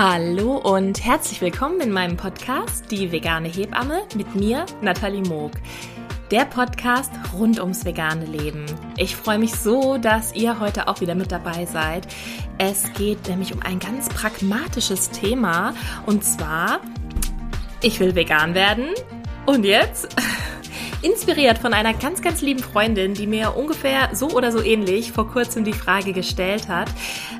Hallo und herzlich willkommen in meinem Podcast Die vegane Hebamme mit mir, Nathalie Moog. Der Podcast rund ums vegane Leben. Ich freue mich so, dass ihr heute auch wieder mit dabei seid. Es geht nämlich um ein ganz pragmatisches Thema und zwar, ich will vegan werden und jetzt Inspiriert von einer ganz, ganz lieben Freundin, die mir ungefähr so oder so ähnlich vor kurzem die Frage gestellt hat,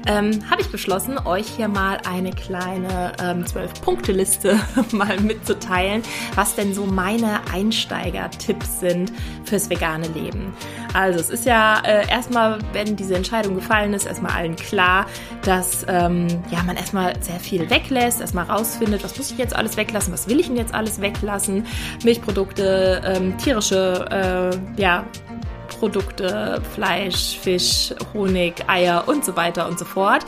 ähm, habe ich beschlossen, euch hier mal eine kleine ähm, 12-Punkte-Liste mal mitzuteilen, was denn so meine Einsteiger-Tipps sind fürs vegane Leben. Also es ist ja äh, erstmal, wenn diese Entscheidung gefallen ist, erstmal allen klar, dass ähm, ja, man erstmal sehr viel weglässt, erstmal rausfindet, was muss ich jetzt alles weglassen, was will ich denn jetzt alles weglassen, Milchprodukte, ähm, tierische äh, ja, Produkte, Fleisch, Fisch, Honig, Eier und so weiter und so fort.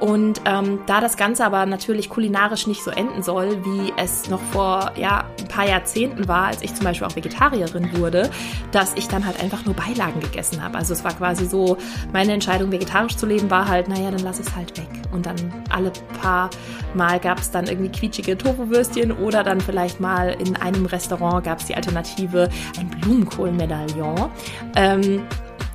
Und ähm, da das Ganze aber natürlich kulinarisch nicht so enden soll, wie es noch vor ja, ein paar Jahrzehnten war, als ich zum Beispiel auch Vegetarierin wurde, dass ich dann halt einfach nur Beilagen gegessen habe. Also es war quasi so, meine Entscheidung, vegetarisch zu leben, war halt, naja, dann lasse ich es halt weg. Und dann alle paar Mal gab es dann irgendwie quietschige Tofu-Würstchen oder dann vielleicht mal in einem Restaurant gab es die Alternative, ein Blumenkohl-Medaillon. Ähm,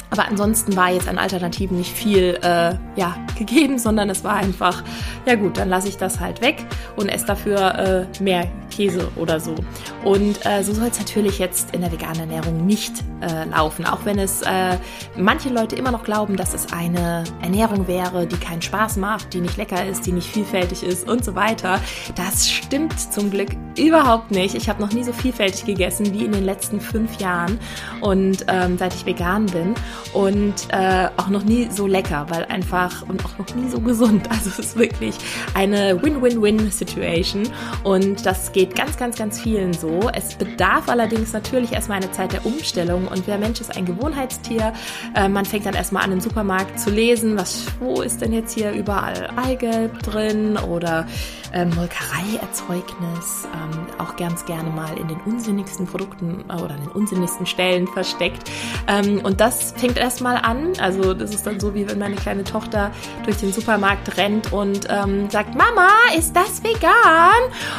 aber ansonsten war jetzt an Alternativen nicht viel äh, ja, gegeben, sondern es war einfach, ja gut, dann lasse ich das halt weg und esse dafür äh, mehr Käse oder so. Und äh, so soll es natürlich jetzt in der veganen Ernährung nicht äh, laufen, auch wenn es äh, manche Leute immer noch glauben, dass es eine Ernährung wäre, die keinen Spaß macht, die nicht lecker ist, die nicht vielfältig ist und so weiter. Das stimmt zum Glück überhaupt nicht. Ich habe noch nie so vielfältig gegessen wie in den letzten fünf Jahren und ähm, seit ich vegan bin und äh, auch noch nie so lecker, weil einfach und auch noch nie so gesund. Also es ist wirklich eine Win-Win-Win-Situation und das geht ganz, ganz, ganz vielen so. Es bedarf allerdings natürlich erstmal eine Zeit der Umstellung und der Mensch ist ein Gewohnheitstier. Äh, man fängt dann erstmal an im Supermarkt zu lesen, was, wo ist denn jetzt hier überall Eigelb drin oder ähm, Molkereierzeugnis, ähm, auch ganz gerne mal in den unsinnigsten Produkten äh, oder den unsinnigsten Stellen versteckt. Ähm, und das fängt erstmal an. Also das ist dann so, wie wenn meine kleine Tochter durch den Supermarkt rennt und ähm, sagt, Mama, ist das vegan?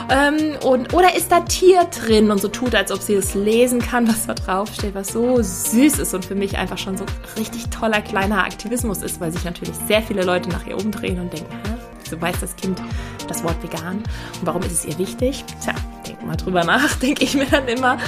Ähm, und, oder ist da Tier drin? Und so tut, als ob sie es lesen kann, was da drauf steht, was so süß ist und für mich einfach schon so richtig toller kleiner Aktivismus ist, weil sich natürlich sehr viele Leute nach ihr umdrehen und denken, wieso weiß das Kind das Wort vegan und warum ist es ihr wichtig? Tja, mal drüber nach, denke ich mir dann immer.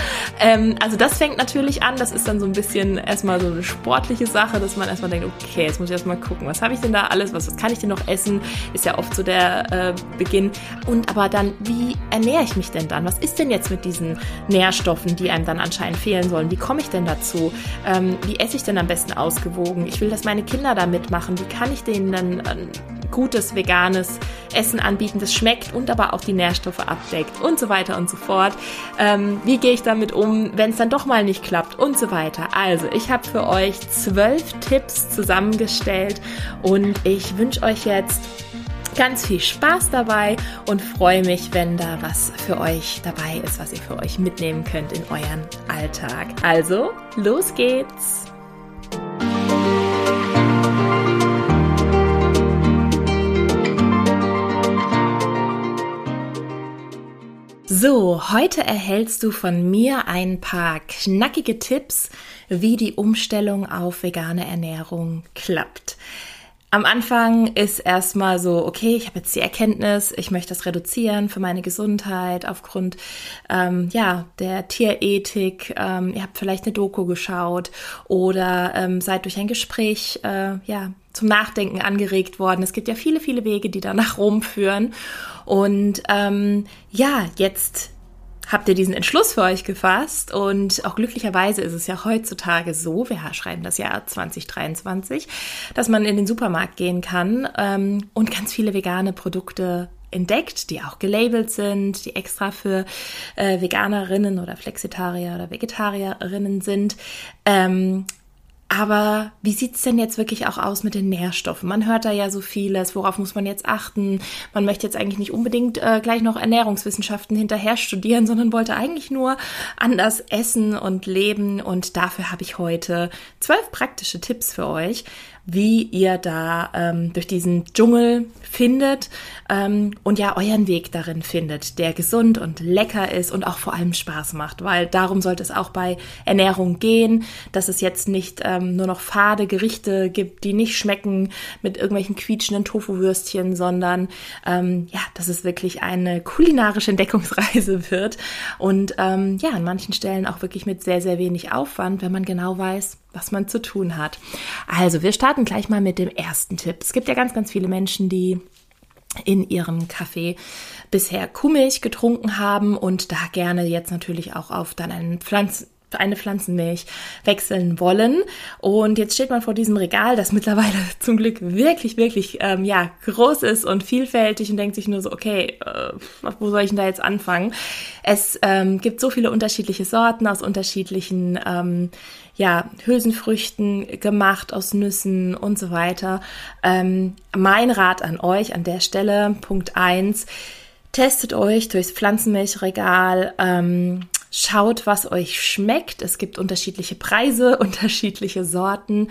Ähm, also das fängt natürlich an, das ist dann so ein bisschen erstmal so eine sportliche Sache, dass man erstmal denkt, okay, jetzt muss ich erstmal gucken, was habe ich denn da alles, was, was kann ich denn noch essen? Ist ja oft so der äh, Beginn. Und aber dann, wie ernähre ich mich denn dann? Was ist denn jetzt mit diesen Nährstoffen, die einem dann anscheinend fehlen sollen? Wie komme ich denn dazu? Ähm, wie esse ich denn am besten ausgewogen? Ich will, dass meine Kinder da mitmachen. Wie kann ich denen dann äh, gutes veganes Essen anbieten, das schmeckt und aber auch die Nährstoffe abdeckt und so weiter und so fort. Ähm, wie gehe ich damit um, wenn es dann doch mal nicht klappt und so weiter. Also, ich habe für euch zwölf Tipps zusammengestellt und ich wünsche euch jetzt ganz viel Spaß dabei und freue mich, wenn da was für euch dabei ist, was ihr für euch mitnehmen könnt in euren Alltag. Also, los geht's! So, heute erhältst du von mir ein paar knackige Tipps, wie die Umstellung auf vegane Ernährung klappt. Am Anfang ist erstmal so, okay, ich habe jetzt die Erkenntnis, ich möchte das reduzieren für meine Gesundheit aufgrund ähm, ja der Tierethik. Ähm, ihr habt vielleicht eine Doku geschaut oder ähm, seid durch ein Gespräch äh, ja zum Nachdenken angeregt worden. Es gibt ja viele, viele Wege, die da nach Rom führen. Und ähm, ja, jetzt habt ihr diesen Entschluss für euch gefasst und auch glücklicherweise ist es ja heutzutage so, wir schreiben das Jahr 2023, dass man in den Supermarkt gehen kann ähm, und ganz viele vegane Produkte entdeckt, die auch gelabelt sind, die extra für äh, Veganerinnen oder Flexitarier oder Vegetarierinnen sind. Ähm, aber wie sieht's denn jetzt wirklich auch aus mit den Nährstoffen? Man hört da ja so vieles, worauf muss man jetzt achten? Man möchte jetzt eigentlich nicht unbedingt äh, gleich noch Ernährungswissenschaften hinterher studieren, sondern wollte eigentlich nur anders essen und leben. Und dafür habe ich heute zwölf praktische Tipps für euch, wie ihr da ähm, durch diesen Dschungel findet ähm, und ja euren Weg darin findet, der gesund und lecker ist und auch vor allem Spaß macht, weil darum sollte es auch bei Ernährung gehen, dass es jetzt nicht ähm, nur noch fade Gerichte gibt, die nicht schmecken mit irgendwelchen quietschenden Tofu-Würstchen, sondern ähm, ja, dass es wirklich eine kulinarische Entdeckungsreise wird. Und ähm, ja, an manchen Stellen auch wirklich mit sehr, sehr wenig Aufwand, wenn man genau weiß, was man zu tun hat. Also, wir starten gleich mal mit dem ersten Tipp. Es gibt ja ganz, ganz viele Menschen, die in ihrem Kaffee bisher Kuhmilch getrunken haben und da gerne jetzt natürlich auch auf dann einen Pflanzen eine Pflanzenmilch wechseln wollen. Und jetzt steht man vor diesem Regal, das mittlerweile zum Glück wirklich, wirklich ähm, ja groß ist und vielfältig und denkt sich nur so, okay, äh, wo soll ich denn da jetzt anfangen? Es ähm, gibt so viele unterschiedliche Sorten aus unterschiedlichen ähm, ja, Hülsenfrüchten gemacht, aus Nüssen und so weiter. Ähm, mein Rat an euch an der Stelle, Punkt eins testet euch durchs Pflanzenmilchregal, ähm, Schaut, was euch schmeckt. Es gibt unterschiedliche Preise, unterschiedliche Sorten.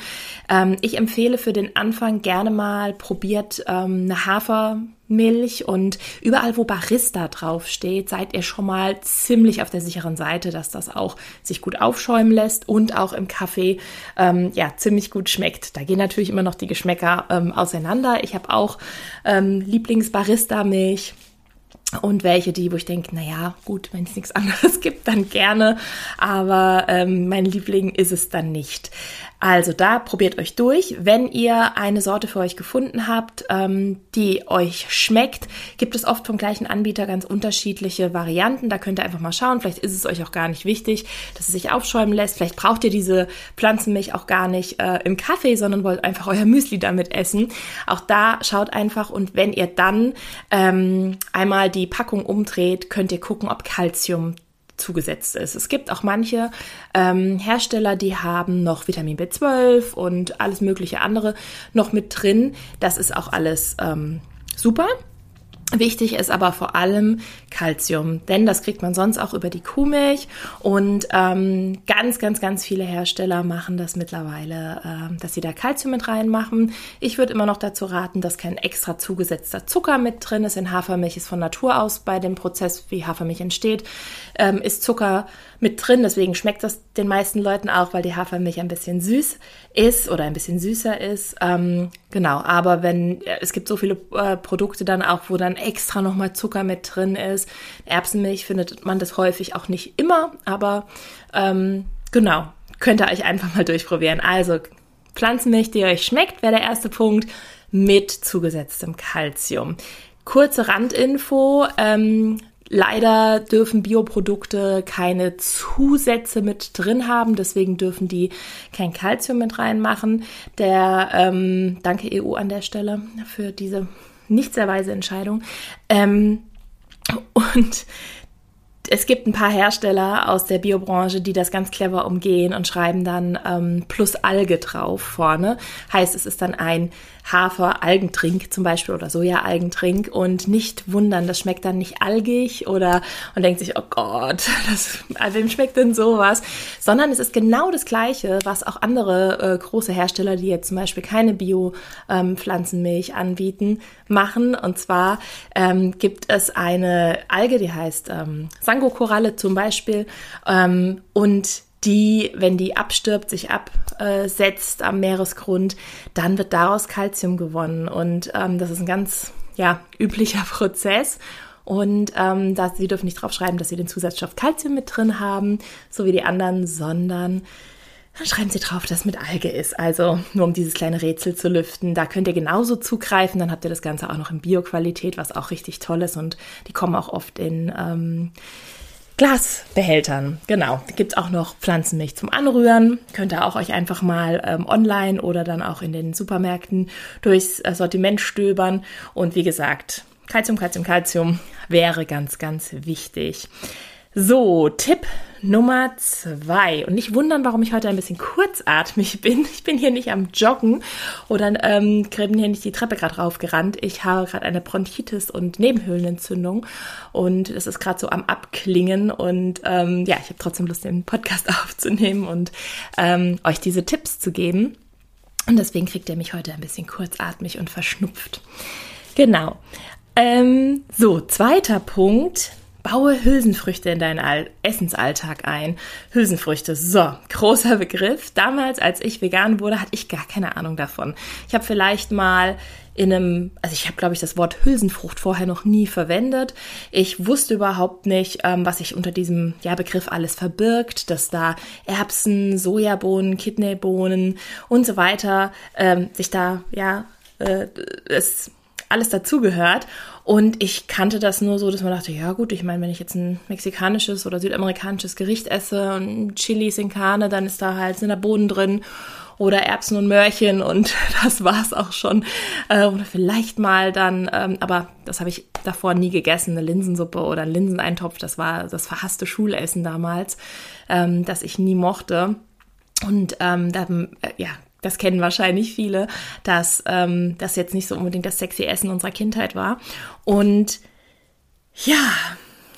Ähm, ich empfehle für den Anfang gerne mal probiert ähm, eine Hafermilch und überall, wo Barista draufsteht, seid ihr schon mal ziemlich auf der sicheren Seite, dass das auch sich gut aufschäumen lässt und auch im Kaffee ähm, ja ziemlich gut schmeckt. Da gehen natürlich immer noch die Geschmäcker ähm, auseinander. Ich habe auch ähm, Lieblings-Barista-Milch und welche, die, wo ich denke, naja, gut, wenn es nichts anderes gibt, dann gerne, aber ähm, mein Liebling ist es dann nicht. Also da probiert euch durch. Wenn ihr eine Sorte für euch gefunden habt, ähm, die euch schmeckt, gibt es oft vom gleichen Anbieter ganz unterschiedliche Varianten. Da könnt ihr einfach mal schauen. Vielleicht ist es euch auch gar nicht wichtig, dass es sich aufschäumen lässt. Vielleicht braucht ihr diese Pflanzenmilch auch gar nicht äh, im Kaffee, sondern wollt einfach euer Müsli damit essen. Auch da schaut einfach und wenn ihr dann ähm, einmal die Packung umdreht, könnt ihr gucken, ob Calcium zugesetzt ist. Es gibt auch manche ähm, Hersteller, die haben noch Vitamin B12 und alles mögliche andere noch mit drin. Das ist auch alles ähm, super. Wichtig ist aber vor allem Calcium, denn das kriegt man sonst auch über die Kuhmilch und ähm, ganz, ganz, ganz viele Hersteller machen das mittlerweile, äh, dass sie da Calcium mit reinmachen. Ich würde immer noch dazu raten, dass kein extra zugesetzter Zucker mit drin ist. In Hafermilch ist von Natur aus bei dem Prozess, wie Hafermilch entsteht, ähm, ist Zucker mit drin. Deswegen schmeckt das den meisten Leuten auch, weil die Hafermilch ein bisschen süß ist oder ein bisschen süßer ist. Ähm, genau, aber wenn es gibt so viele äh, Produkte dann auch, wo dann extra nochmal Zucker mit drin ist. Erbsenmilch findet man das häufig auch nicht immer, aber ähm, genau, könnt ihr euch einfach mal durchprobieren. Also Pflanzenmilch, die euch schmeckt, wäre der erste Punkt mit zugesetztem Kalzium. Kurze Randinfo. Ähm, Leider dürfen Bioprodukte keine Zusätze mit drin haben, deswegen dürfen die kein Kalzium mit reinmachen. Der ähm, danke EU an der Stelle für diese nicht sehr weise Entscheidung. Ähm, und es gibt ein paar Hersteller aus der Biobranche, die das ganz clever umgehen und schreiben dann ähm, plus Alge drauf vorne. Heißt, es ist dann ein Hafer-Algentrink zum Beispiel oder Soja-Algentrink und nicht wundern, das schmeckt dann nicht algig oder man denkt sich, oh Gott, das, wem schmeckt denn sowas? Sondern es ist genau das Gleiche, was auch andere äh, große Hersteller, die jetzt zum Beispiel keine Bio-Pflanzenmilch ähm, anbieten, machen. Und zwar ähm, gibt es eine Alge, die heißt ähm, Sango-Koralle zum Beispiel ähm, und die, wenn die abstirbt, sich absetzt am Meeresgrund, dann wird daraus Kalzium gewonnen. Und ähm, das ist ein ganz ja, üblicher Prozess. Und ähm, dass, sie dürfen nicht draufschreiben, dass sie den Zusatzstoff Kalzium mit drin haben, so wie die anderen, sondern dann schreiben sie drauf, dass es mit Alge ist. Also nur um dieses kleine Rätsel zu lüften. Da könnt ihr genauso zugreifen. Dann habt ihr das Ganze auch noch in Bioqualität, was auch richtig toll ist. Und die kommen auch oft in ähm, Glasbehältern. Genau. Da gibt's auch noch Pflanzenmilch zum Anrühren. Könnt ihr auch euch einfach mal ähm, online oder dann auch in den Supermärkten durchs Sortiment stöbern. Und wie gesagt, Calcium, Calcium, Calcium wäre ganz, ganz wichtig. So, Tipp Nummer zwei. Und nicht wundern, warum ich heute ein bisschen kurzatmig bin. Ich bin hier nicht am Joggen oder ähm, bin hier nicht die Treppe gerade raufgerannt. Ich habe gerade eine Bronchitis und Nebenhöhlenentzündung und es ist gerade so am Abklingen. Und ähm, ja, ich habe trotzdem Lust, den Podcast aufzunehmen und ähm, euch diese Tipps zu geben. Und deswegen kriegt ihr mich heute ein bisschen kurzatmig und verschnupft. Genau. Ähm, so, zweiter Punkt. Baue Hülsenfrüchte in deinen All Essensalltag ein. Hülsenfrüchte, so, großer Begriff. Damals, als ich vegan wurde, hatte ich gar keine Ahnung davon. Ich habe vielleicht mal in einem, also ich habe, glaube ich, das Wort Hülsenfrucht vorher noch nie verwendet. Ich wusste überhaupt nicht, ähm, was sich unter diesem ja, Begriff alles verbirgt, dass da Erbsen, Sojabohnen, Kidneybohnen und so weiter ähm, sich da, ja, äh, es alles dazugehört. Und ich kannte das nur so, dass man dachte, ja gut, ich meine, wenn ich jetzt ein mexikanisches oder südamerikanisches Gericht esse und Chilis in Carne, dann ist da halt sind da Bohnen drin oder Erbsen und Möhrchen und das war's auch schon. Äh, oder vielleicht mal dann, ähm, aber das habe ich davor nie gegessen, eine Linsensuppe oder ein Linseneintopf. Das war das verhasste Schulessen damals, ähm, das ich nie mochte. Und ähm, da, äh, ja, das kennen wahrscheinlich viele, dass ähm, das jetzt nicht so unbedingt das sexy Essen unserer Kindheit war. Und ja,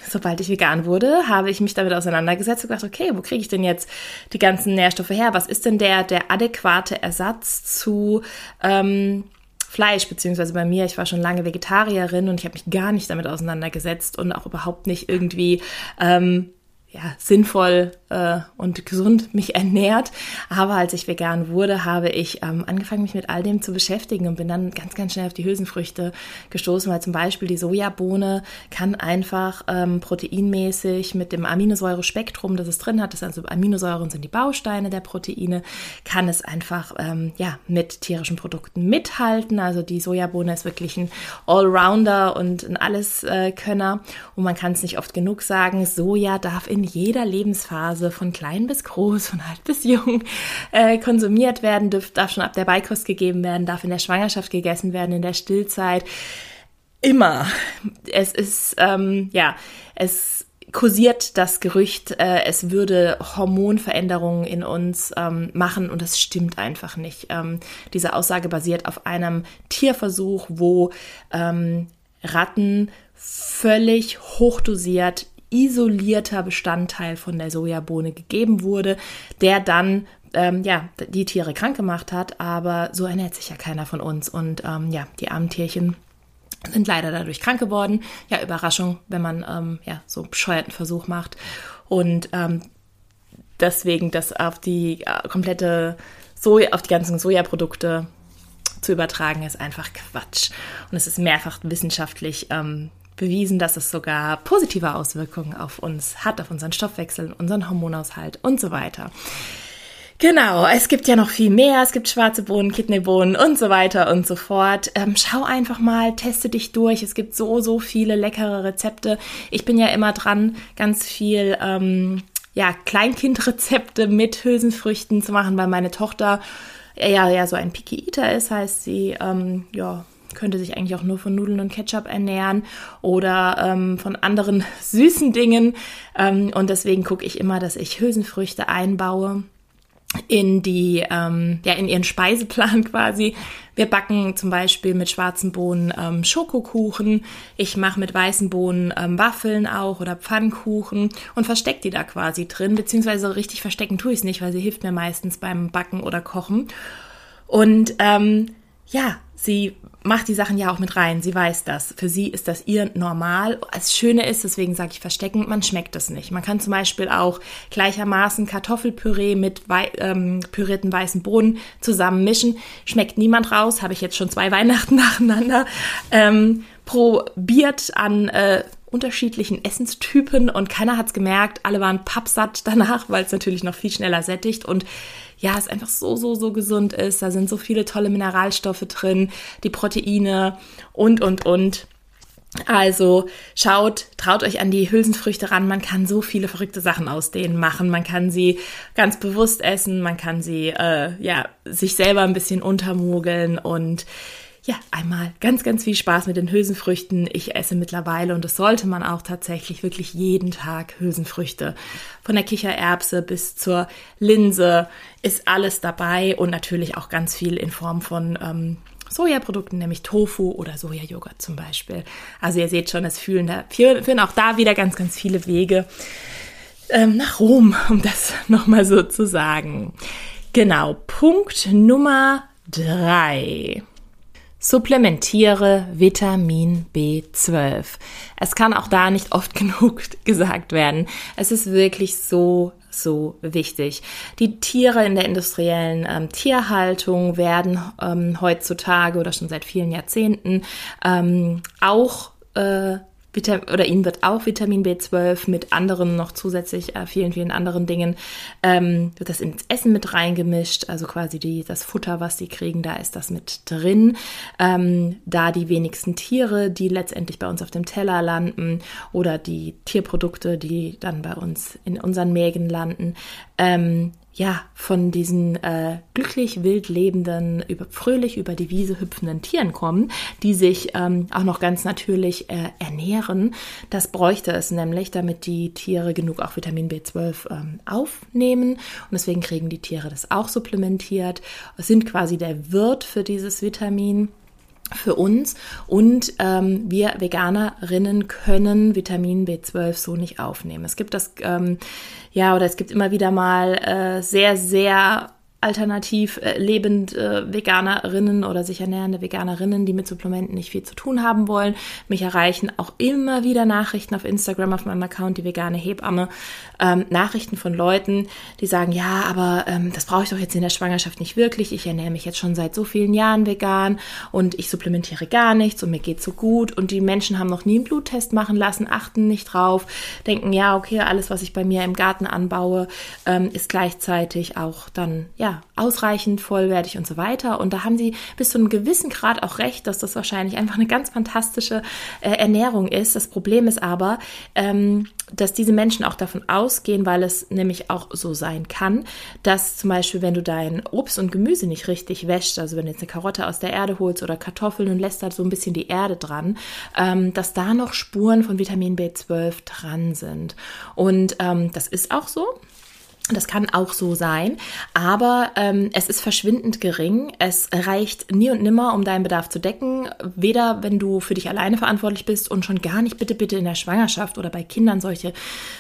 sobald ich vegan wurde, habe ich mich damit auseinandergesetzt und gedacht, okay, wo kriege ich denn jetzt die ganzen Nährstoffe her? Was ist denn der, der adäquate Ersatz zu ähm, Fleisch, beziehungsweise bei mir, ich war schon lange Vegetarierin und ich habe mich gar nicht damit auseinandergesetzt und auch überhaupt nicht irgendwie ähm, ja, sinnvoll äh, und gesund mich ernährt. Aber als ich vegan wurde, habe ich ähm, angefangen, mich mit all dem zu beschäftigen und bin dann ganz, ganz schnell auf die Hülsenfrüchte gestoßen, weil zum Beispiel die Sojabohne kann einfach ähm, proteinmäßig mit dem Aminosäurespektrum, das es drin hat, das also Aminosäuren sind die Bausteine der Proteine, kann es einfach ähm, ja, mit tierischen Produkten mithalten. Also die Sojabohne ist wirklich ein Allrounder und ein Alleskönner. Und man kann es nicht oft genug sagen, Soja darf in in jeder Lebensphase von klein bis groß, von alt bis jung äh, konsumiert werden, darf, darf schon ab der Beikost gegeben werden, darf in der Schwangerschaft gegessen werden, in der Stillzeit. Immer. Es ist, ähm, ja, es kursiert das Gerücht, äh, es würde Hormonveränderungen in uns ähm, machen und das stimmt einfach nicht. Ähm, diese Aussage basiert auf einem Tierversuch, wo ähm, Ratten völlig hochdosiert isolierter Bestandteil von der Sojabohne gegeben wurde, der dann ähm, ja, die Tiere krank gemacht hat, aber so ernährt sich ja keiner von uns. Und ähm, ja, die armen Tierchen sind leider dadurch krank geworden. Ja, Überraschung, wenn man ähm, ja, so einen bescheuerten Versuch macht. Und ähm, deswegen das auf die äh, komplette Soja, auf die ganzen Sojaprodukte zu übertragen, ist einfach Quatsch. Und es ist mehrfach wissenschaftlich ähm, bewiesen, dass es sogar positive Auswirkungen auf uns hat, auf unseren Stoffwechsel, unseren Hormonaushalt und so weiter. Genau, es gibt ja noch viel mehr. Es gibt schwarze Bohnen, Kidneybohnen und so weiter und so fort. Ähm, schau einfach mal, teste dich durch. Es gibt so, so viele leckere Rezepte. Ich bin ja immer dran, ganz viel ähm, ja, Kleinkindrezepte mit Hülsenfrüchten zu machen, weil meine Tochter ja, ja so ein Picky Eater ist, heißt sie, ähm, ja, könnte sich eigentlich auch nur von Nudeln und Ketchup ernähren oder ähm, von anderen süßen Dingen. Ähm, und deswegen gucke ich immer, dass ich Hülsenfrüchte einbaue in die, ähm, ja, in ihren Speiseplan quasi. Wir backen zum Beispiel mit schwarzen Bohnen ähm, Schokokuchen. Ich mache mit weißen Bohnen ähm, Waffeln auch oder Pfannkuchen und verstecke die da quasi drin. Beziehungsweise richtig verstecken tue ich es nicht, weil sie hilft mir meistens beim Backen oder Kochen. Und ähm, ja, sie macht die Sachen ja auch mit rein. Sie weiß das. Für sie ist das ihr normal. Das Schöne ist, deswegen sage ich verstecken, man schmeckt es nicht. Man kann zum Beispiel auch gleichermaßen Kartoffelpüree mit wei ähm, pürierten weißen Bohnen zusammen mischen. Schmeckt niemand raus. Habe ich jetzt schon zwei Weihnachten nacheinander ähm, probiert an äh, unterschiedlichen Essenstypen und keiner hat's gemerkt. Alle waren pappsatt danach, weil es natürlich noch viel schneller sättigt und ja, es einfach so, so, so gesund ist. Da sind so viele tolle Mineralstoffe drin, die Proteine und, und, und. Also schaut, traut euch an die Hülsenfrüchte ran. Man kann so viele verrückte Sachen aus denen machen. Man kann sie ganz bewusst essen. Man kann sie äh, ja sich selber ein bisschen untermogeln und ja, einmal ganz, ganz viel Spaß mit den Hülsenfrüchten. Ich esse mittlerweile und das sollte man auch tatsächlich wirklich jeden Tag Hülsenfrüchte. Von der Kichererbse bis zur Linse ist alles dabei und natürlich auch ganz viel in Form von ähm, Sojaprodukten, nämlich Tofu oder Sojajoghurt zum Beispiel. Also ihr seht schon, es führen, da, führen auch da wieder ganz, ganz viele Wege ähm, nach Rom, um das nochmal so zu sagen. Genau, Punkt Nummer 3. Supplementiere Vitamin B12. Es kann auch da nicht oft genug gesagt werden. Es ist wirklich so so wichtig. Die Tiere in der industriellen ähm, Tierhaltung werden ähm, heutzutage oder schon seit vielen Jahrzehnten ähm, auch äh, oder ihnen wird auch Vitamin B12 mit anderen noch zusätzlich äh, vielen, vielen anderen Dingen, ähm, wird das ins Essen mit reingemischt, also quasi die, das Futter, was sie kriegen, da ist das mit drin. Ähm, da die wenigsten Tiere, die letztendlich bei uns auf dem Teller landen oder die Tierprodukte, die dann bei uns in unseren Mägen landen, ähm, ja, von diesen äh, glücklich wild lebenden, über, fröhlich über die Wiese hüpfenden Tieren kommen, die sich ähm, auch noch ganz natürlich äh, ernähren. Das bräuchte es nämlich, damit die Tiere genug auch Vitamin B12 ähm, aufnehmen. Und deswegen kriegen die Tiere das auch supplementiert, sind quasi der Wirt für dieses Vitamin für uns und ähm, wir Veganerinnen können Vitamin B12 so nicht aufnehmen. Es gibt das, ähm, ja, oder es gibt immer wieder mal äh, sehr, sehr alternativ äh, lebend äh, Veganerinnen oder sich ernährende Veganerinnen, die mit Supplementen nicht viel zu tun haben wollen. Mich erreichen auch immer wieder Nachrichten auf Instagram, auf meinem Account, die vegane Hebamme, ähm, Nachrichten von Leuten, die sagen, ja, aber ähm, das brauche ich doch jetzt in der Schwangerschaft nicht wirklich. Ich ernähre mich jetzt schon seit so vielen Jahren vegan und ich supplementiere gar nichts und mir geht so gut. Und die Menschen haben noch nie einen Bluttest machen lassen, achten nicht drauf, denken, ja, okay, alles, was ich bei mir im Garten anbaue, ähm, ist gleichzeitig auch dann, ja, ausreichend, vollwertig und so weiter. Und da haben sie bis zu einem gewissen Grad auch recht, dass das wahrscheinlich einfach eine ganz fantastische äh, Ernährung ist. Das Problem ist aber, ähm, dass diese Menschen auch davon ausgehen, weil es nämlich auch so sein kann, dass zum Beispiel, wenn du dein Obst und Gemüse nicht richtig wäschst, also wenn du jetzt eine Karotte aus der Erde holst oder Kartoffeln und lässt da so ein bisschen die Erde dran, ähm, dass da noch Spuren von Vitamin B12 dran sind. Und ähm, das ist auch so. Das kann auch so sein, aber ähm, es ist verschwindend gering. Es reicht nie und nimmer, um deinen Bedarf zu decken. Weder wenn du für dich alleine verantwortlich bist und schon gar nicht bitte bitte in der Schwangerschaft oder bei Kindern solche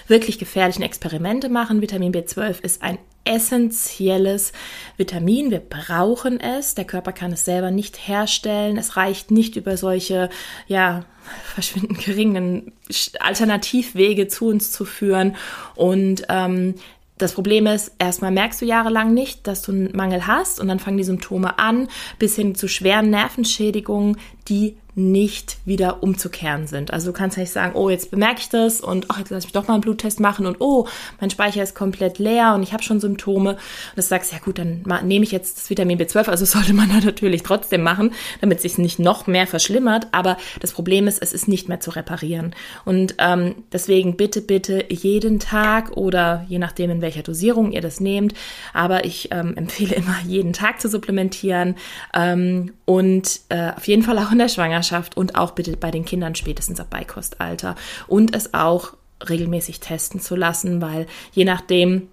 wirklich gefährlichen Experimente machen. Vitamin B12 ist ein essentielles Vitamin. Wir brauchen es. Der Körper kann es selber nicht herstellen. Es reicht nicht über solche, ja, verschwindend geringen Alternativwege zu uns zu führen. Und ähm, das Problem ist, erstmal merkst du jahrelang nicht, dass du einen Mangel hast und dann fangen die Symptome an, bis hin zu schweren Nervenschädigungen, die nicht wieder umzukehren sind. Also du kannst nicht sagen, oh, jetzt bemerke ich das und ach, jetzt lass mich doch mal einen Bluttest machen und oh, mein Speicher ist komplett leer und ich habe schon Symptome. Und du sagst, ja gut, dann nehme ich jetzt das Vitamin B12. Also sollte man da natürlich trotzdem machen, damit es sich nicht noch mehr verschlimmert. Aber das Problem ist, es ist nicht mehr zu reparieren. Und ähm, deswegen bitte, bitte jeden Tag oder je nachdem, in welcher Dosierung ihr das nehmt. Aber ich ähm, empfehle immer, jeden Tag zu supplementieren ähm, und äh, auf jeden Fall auch in der Schwangerschaft und auch bitte bei den Kindern spätestens ab Beikostalter und es auch regelmäßig testen zu lassen, weil je nachdem,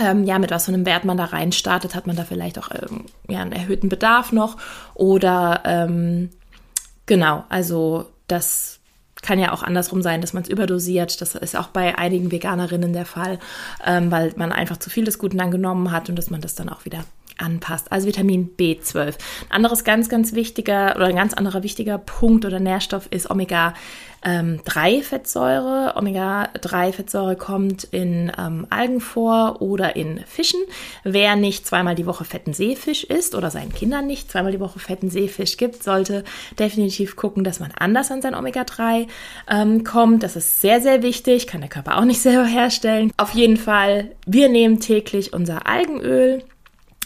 ähm, ja, mit was für einem Wert man da rein startet, hat man da vielleicht auch ähm, ja, einen erhöhten Bedarf noch oder ähm, genau, also das kann ja auch andersrum sein, dass man es überdosiert. Das ist auch bei einigen Veganerinnen der Fall, ähm, weil man einfach zu viel des Guten angenommen hat und dass man das dann auch wieder anpasst. Also Vitamin B12. Ein anderes ganz, ganz wichtiger oder ein ganz anderer wichtiger Punkt oder Nährstoff ist Omega ähm, 3 Fettsäure. Omega 3 Fettsäure kommt in ähm, Algen vor oder in Fischen. Wer nicht zweimal die Woche fetten Seefisch isst oder seinen Kindern nicht zweimal die Woche fetten Seefisch gibt, sollte definitiv gucken, dass man anders an sein Omega 3 ähm, kommt. Das ist sehr, sehr wichtig. Kann der Körper auch nicht selber herstellen. Auf jeden Fall, wir nehmen täglich unser Algenöl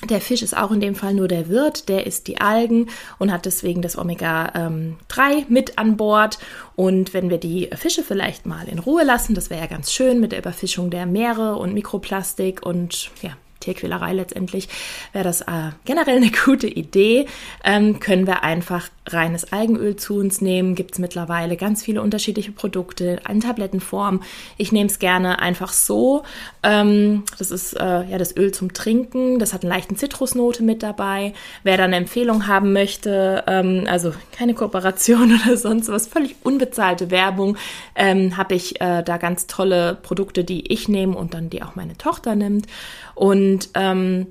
der Fisch ist auch in dem Fall nur der Wirt, der isst die Algen und hat deswegen das Omega-3 ähm, mit an Bord. Und wenn wir die Fische vielleicht mal in Ruhe lassen, das wäre ja ganz schön mit der Überfischung der Meere und Mikroplastik und ja, Tierquälerei letztendlich, wäre das äh, generell eine gute Idee. Ähm, können wir einfach reines Algenöl zu uns nehmen. Gibt es mittlerweile ganz viele unterschiedliche Produkte in Tablettenform. Ich nehme es gerne einfach so. Ähm, das ist äh, ja das Öl zum Trinken. Das hat eine leichte Zitrusnote mit dabei. Wer da eine Empfehlung haben möchte, ähm, also keine Kooperation oder sonst was, völlig unbezahlte Werbung, ähm, habe ich äh, da ganz tolle Produkte, die ich nehme und dann die auch meine Tochter nimmt. Und ähm,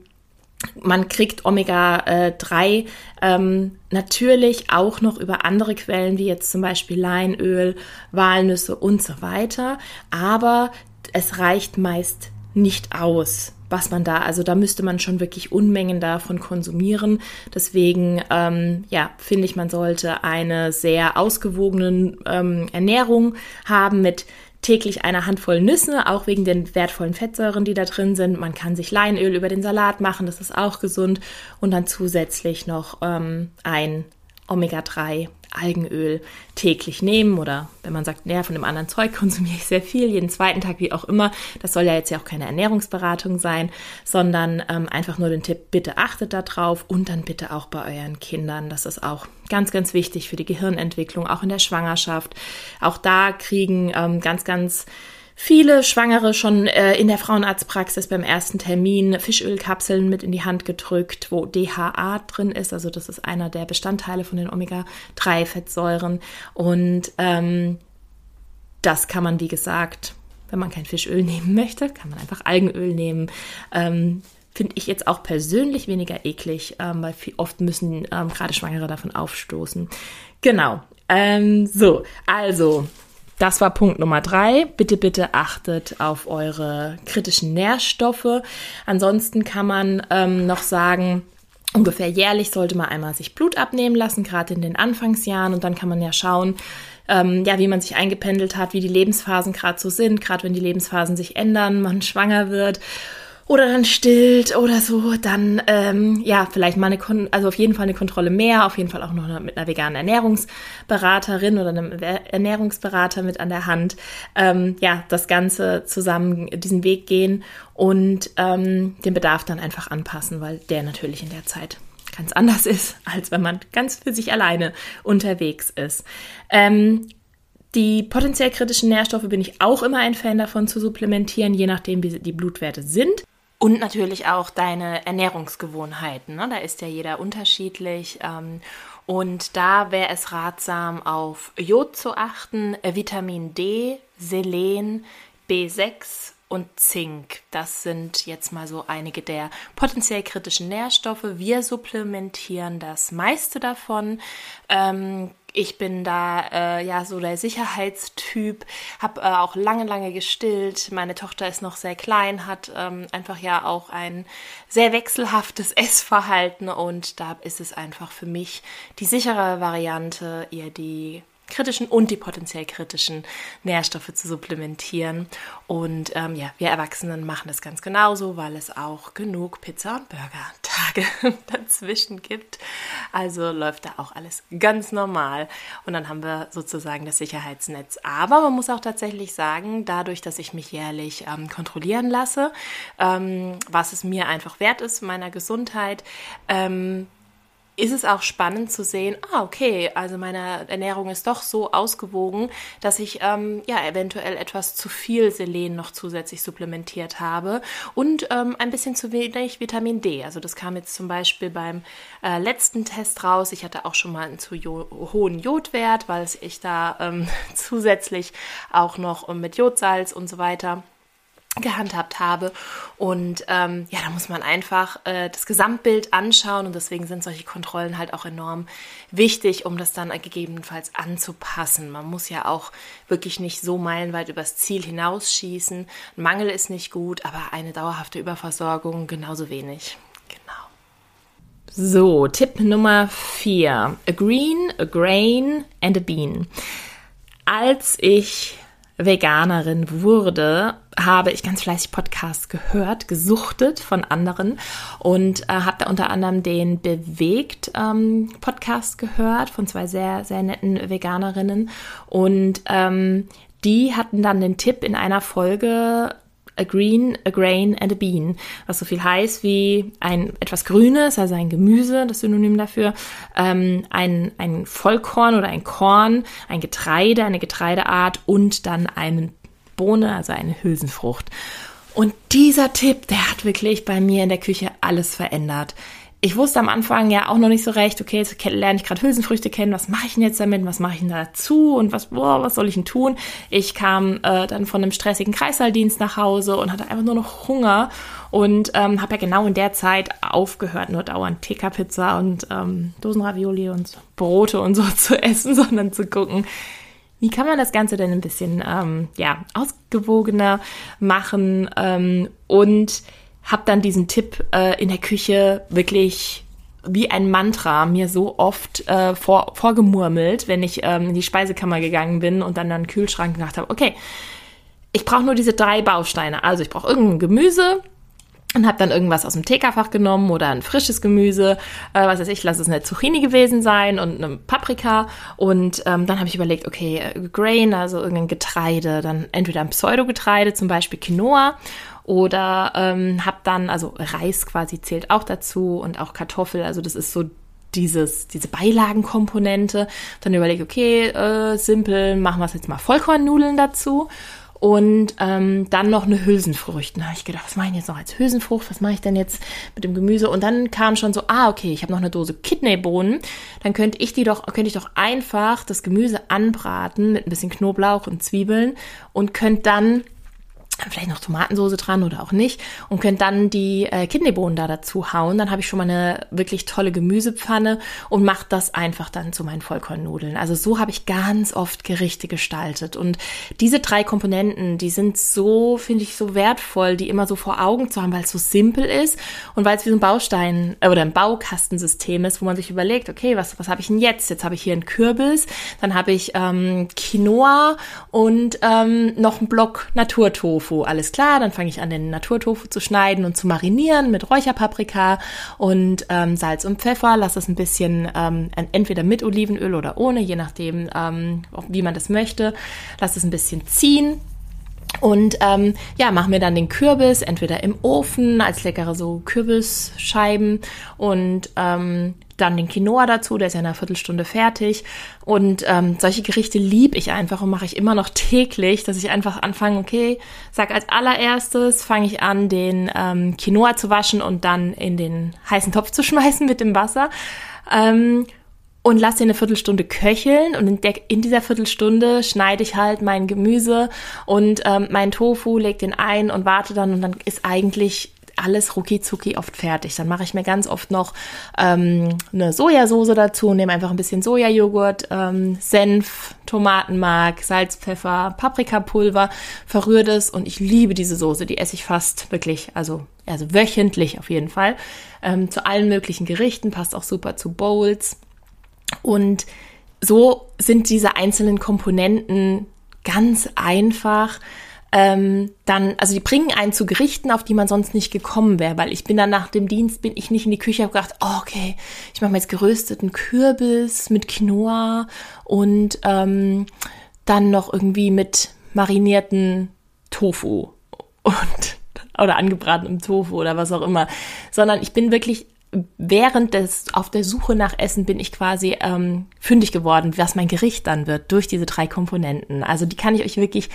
man kriegt Omega-3 ähm, natürlich auch noch über andere Quellen, wie jetzt zum Beispiel Leinöl, Walnüsse und so weiter. Aber es reicht meist nicht aus, was man da, also da müsste man schon wirklich Unmengen davon konsumieren. Deswegen, ähm, ja, finde ich, man sollte eine sehr ausgewogene ähm, Ernährung haben mit täglich eine Handvoll Nüsse, auch wegen den wertvollen Fettsäuren, die da drin sind. Man kann sich Leinöl über den Salat machen, das ist auch gesund. Und dann zusätzlich noch ähm, ein Omega-3 Algenöl täglich nehmen oder wenn man sagt, naja, von dem anderen Zeug konsumiere ich sehr viel, jeden zweiten Tag, wie auch immer. Das soll ja jetzt ja auch keine Ernährungsberatung sein, sondern ähm, einfach nur den Tipp, bitte achtet darauf und dann bitte auch bei euren Kindern. Das ist auch ganz, ganz wichtig für die Gehirnentwicklung, auch in der Schwangerschaft. Auch da kriegen ähm, ganz, ganz viele Schwangere schon äh, in der Frauenarztpraxis beim ersten Termin Fischölkapseln mit in die Hand gedrückt, wo DHA drin ist. Also das ist einer der Bestandteile von den Omega-3-Fettsäuren. Und ähm, das kann man, wie gesagt, wenn man kein Fischöl nehmen möchte, kann man einfach Algenöl nehmen. Ähm, Finde ich jetzt auch persönlich weniger eklig, ähm, weil viel, oft müssen ähm, gerade Schwangere davon aufstoßen. Genau. Ähm, so, also das war Punkt Nummer drei. Bitte, bitte achtet auf eure kritischen Nährstoffe. Ansonsten kann man ähm, noch sagen, ungefähr jährlich sollte man einmal sich Blut abnehmen lassen, gerade in den Anfangsjahren. Und dann kann man ja schauen, ähm, ja, wie man sich eingependelt hat, wie die Lebensphasen gerade so sind, gerade wenn die Lebensphasen sich ändern, man schwanger wird oder dann stillt oder so, dann ähm, ja, vielleicht mal eine, Kon also auf jeden Fall eine Kontrolle mehr, auf jeden Fall auch noch mit einer veganen Ernährungsberaterin oder einem Ernährungsberater mit an der Hand, ähm, ja, das Ganze zusammen diesen Weg gehen und ähm, den Bedarf dann einfach anpassen, weil der natürlich in der Zeit ganz anders ist, als wenn man ganz für sich alleine unterwegs ist. Ähm, die potenziell kritischen Nährstoffe bin ich auch immer ein Fan davon zu supplementieren, je nachdem, wie die Blutwerte sind. Und natürlich auch deine Ernährungsgewohnheiten. Ne? Da ist ja jeder unterschiedlich. Ähm, und da wäre es ratsam, auf Jod zu achten, äh, Vitamin D, Selen, B6 und Zink. Das sind jetzt mal so einige der potenziell kritischen Nährstoffe. Wir supplementieren das meiste davon. Ähm, ich bin da äh, ja so der Sicherheitstyp, habe äh, auch lange, lange gestillt. Meine Tochter ist noch sehr klein, hat ähm, einfach ja auch ein sehr wechselhaftes Essverhalten und da ist es einfach für mich die sichere Variante, ihr die kritischen und die potenziell kritischen Nährstoffe zu supplementieren. Und ähm, ja, wir Erwachsenen machen das ganz genauso, weil es auch genug Pizza- und Burger-Tage dazwischen gibt. Also läuft da auch alles ganz normal. Und dann haben wir sozusagen das Sicherheitsnetz. Aber man muss auch tatsächlich sagen, dadurch, dass ich mich jährlich ähm, kontrollieren lasse, ähm, was es mir einfach wert ist, meiner Gesundheit, ähm, ist es auch spannend zu sehen, ah, okay, also meine Ernährung ist doch so ausgewogen, dass ich ähm, ja eventuell etwas zu viel Selen noch zusätzlich supplementiert habe und ähm, ein bisschen zu wenig Vitamin D. Also das kam jetzt zum Beispiel beim äh, letzten Test raus. Ich hatte auch schon mal einen zu jo hohen Jodwert, weil ich da ähm, zusätzlich auch noch mit Jodsalz und so weiter gehandhabt habe. Und ähm, ja, da muss man einfach äh, das Gesamtbild anschauen und deswegen sind solche Kontrollen halt auch enorm wichtig, um das dann gegebenenfalls anzupassen. Man muss ja auch wirklich nicht so meilenweit übers Ziel hinausschießen. Ein Mangel ist nicht gut, aber eine dauerhafte Überversorgung genauso wenig. Genau. So, Tipp Nummer 4. A green, a grain and a bean. Als ich Veganerin wurde, habe ich ganz fleißig Podcasts gehört, gesuchtet von anderen und äh, habe da unter anderem den Bewegt ähm, Podcast gehört von zwei sehr, sehr netten Veganerinnen und ähm, die hatten dann den Tipp in einer Folge a green, a grain and a bean, was so viel heißt wie ein etwas Grünes, also ein Gemüse, das Synonym dafür, ähm, ein, ein Vollkorn oder ein Korn, ein Getreide, eine Getreideart und dann eine Bohne, also eine Hülsenfrucht. Und dieser Tipp, der hat wirklich bei mir in der Küche alles verändert. Ich wusste am Anfang ja auch noch nicht so recht, okay, jetzt lerne ich gerade Hülsenfrüchte kennen, was mache ich denn jetzt damit, was mache ich denn dazu und was, boah, was soll ich denn tun? Ich kam äh, dann von einem stressigen Kreisalldienst nach Hause und hatte einfach nur noch Hunger und ähm, habe ja genau in der Zeit aufgehört, nur dauernd TK-Pizza und ähm, Dosenravioli und Brote und so zu essen, sondern zu gucken, wie kann man das Ganze denn ein bisschen ähm, ja, ausgewogener machen ähm, und habe dann diesen Tipp äh, in der Küche wirklich wie ein Mantra mir so oft äh, vor, vorgemurmelt, wenn ich ähm, in die Speisekammer gegangen bin und dann an den Kühlschrank gedacht habe, okay, ich brauche nur diese drei Bausteine. Also ich brauche irgendein Gemüse, und habe dann irgendwas aus dem TK-Fach genommen oder ein frisches Gemüse, äh, was weiß ich, lass es eine Zucchini gewesen sein und eine Paprika. Und ähm, dann habe ich überlegt, okay, äh, Grain, also irgendein Getreide, dann entweder ein Pseudogetreide, zum Beispiel Quinoa oder ähm, habe dann, also Reis quasi zählt auch dazu und auch Kartoffel, also das ist so dieses, diese Beilagenkomponente. Dann überlege, okay, äh, simpel, machen wir es jetzt mal Vollkornnudeln dazu und ähm, dann noch eine Hülsenfrucht. Da habe ich gedacht, was mache ich jetzt noch als Hülsenfrucht? Was mache ich denn jetzt mit dem Gemüse? Und dann kam schon so, ah, okay, ich habe noch eine Dose Kidneybohnen. Dann könnte ich die doch, könnte ich doch einfach das Gemüse anbraten mit ein bisschen Knoblauch und Zwiebeln und könnte dann vielleicht noch Tomatensoße dran oder auch nicht und könnt dann die äh, Kidneybohnen da dazu hauen. Dann habe ich schon mal eine wirklich tolle Gemüsepfanne und mache das einfach dann zu meinen Vollkornnudeln. Also so habe ich ganz oft Gerichte gestaltet und diese drei Komponenten, die sind so, finde ich, so wertvoll, die immer so vor Augen zu haben, weil es so simpel ist und weil es wie so ein Baustein äh, oder ein Baukastensystem ist, wo man sich überlegt, okay, was, was habe ich denn jetzt? Jetzt habe ich hier einen Kürbis, dann habe ich ähm, Quinoa und ähm, noch einen Block Naturtofu. Tofu, alles klar, dann fange ich an, den Naturtofu zu schneiden und zu marinieren mit Räucherpaprika und ähm, Salz und Pfeffer. Lass es ein bisschen ähm, entweder mit Olivenöl oder ohne, je nachdem, ähm, wie man das möchte. Lass es ein bisschen ziehen. Und ähm, ja, machen wir dann den Kürbis entweder im Ofen als leckere so Kürbisscheiben und ähm, dann den Quinoa dazu, der ist ja in einer Viertelstunde fertig. Und ähm, solche Gerichte liebe ich einfach und mache ich immer noch täglich, dass ich einfach anfange, okay, sag als allererstes fange ich an, den ähm, Quinoa zu waschen und dann in den heißen Topf zu schmeißen mit dem Wasser. Ähm, und lasse den eine Viertelstunde köcheln und in, der, in, dieser Viertelstunde schneide ich halt mein Gemüse und ähm, mein Tofu, leg den ein und warte dann und dann ist eigentlich alles rucki oft fertig. Dann mache ich mir ganz oft noch ähm, eine Sojasauce dazu, nehme einfach ein bisschen Sojajoghurt, ähm, Senf, Tomatenmark, Salz, Pfeffer, Paprikapulver, verrühre das und ich liebe diese Soße. Die esse ich fast wirklich, also, also wöchentlich auf jeden Fall. Ähm, zu allen möglichen Gerichten, passt auch super zu Bowls. Und so sind diese einzelnen Komponenten ganz einfach ähm, dann, also die bringen einen zu Gerichten, auf die man sonst nicht gekommen wäre, weil ich bin dann nach dem Dienst, bin ich nicht in die Küche, habe gedacht, oh, okay, ich mache mir jetzt gerösteten Kürbis mit Quinoa und ähm, dann noch irgendwie mit marinierten Tofu und oder angebratenem Tofu oder was auch immer, sondern ich bin wirklich während des auf der Suche nach Essen bin ich quasi ähm, fündig geworden, was mein Gericht dann wird durch diese drei Komponenten. Also die kann ich euch wirklich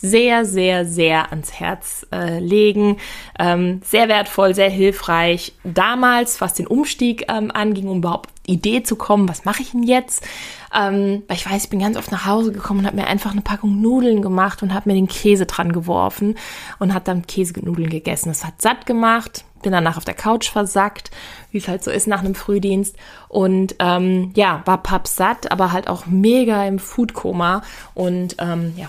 sehr, sehr, sehr ans Herz äh, legen. Ähm, sehr wertvoll, sehr hilfreich. Damals, was den Umstieg ähm, anging, um überhaupt Idee zu kommen, was mache ich denn jetzt? Ähm, weil ich weiß, ich bin ganz oft nach Hause gekommen und habe mir einfach eine Packung Nudeln gemacht und habe mir den Käse dran geworfen und habe dann Käsenudeln gegessen. Das hat satt gemacht, bin danach auf der Couch versackt, wie es halt so ist nach einem Frühdienst. Und ähm, ja, war pappsatt, aber halt auch mega im Foodkoma. Und ähm, ja,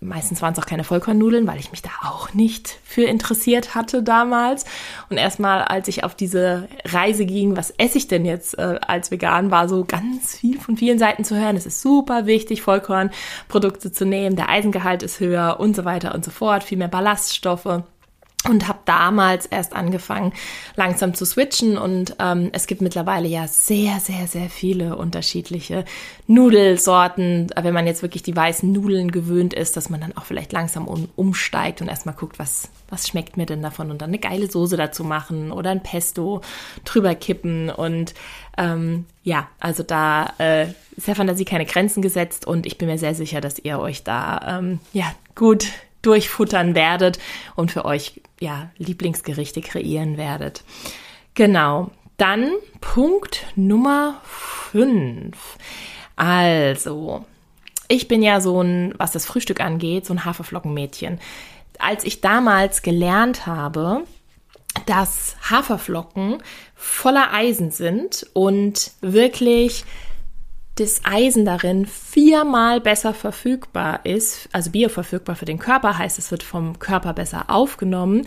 meistens waren es auch keine Vollkornnudeln, weil ich mich da auch nicht für interessiert hatte damals. Und erstmal, als ich auf diese Reise ging, was esse ich denn jetzt äh, als vegan, war so ganz viel von vielen Seiten zu hören. Es ist super wichtig, Vollkornprodukte zu nehmen, der Eisengehalt ist höher und so weiter und so fort, viel mehr Ballaststoffe und habe damals erst angefangen, langsam zu switchen. Und ähm, es gibt mittlerweile ja sehr, sehr, sehr viele unterschiedliche Nudelsorten. Wenn man jetzt wirklich die weißen Nudeln gewöhnt ist, dass man dann auch vielleicht langsam um, umsteigt und erstmal guckt, was, was schmeckt mir denn davon und dann eine geile Soße dazu machen oder ein Pesto drüber kippen. Und ähm, ja, also da äh, ist der Fantasie keine Grenzen gesetzt und ich bin mir sehr sicher, dass ihr euch da ähm, ja gut durchfuttern werdet und für euch ja Lieblingsgerichte kreieren werdet. Genau. Dann Punkt Nummer 5. Also, ich bin ja so ein, was das Frühstück angeht, so ein Haferflockenmädchen. Als ich damals gelernt habe, dass Haferflocken voller Eisen sind und wirklich das Eisen darin viermal besser verfügbar ist, also bioverfügbar für den Körper, heißt es wird vom Körper besser aufgenommen,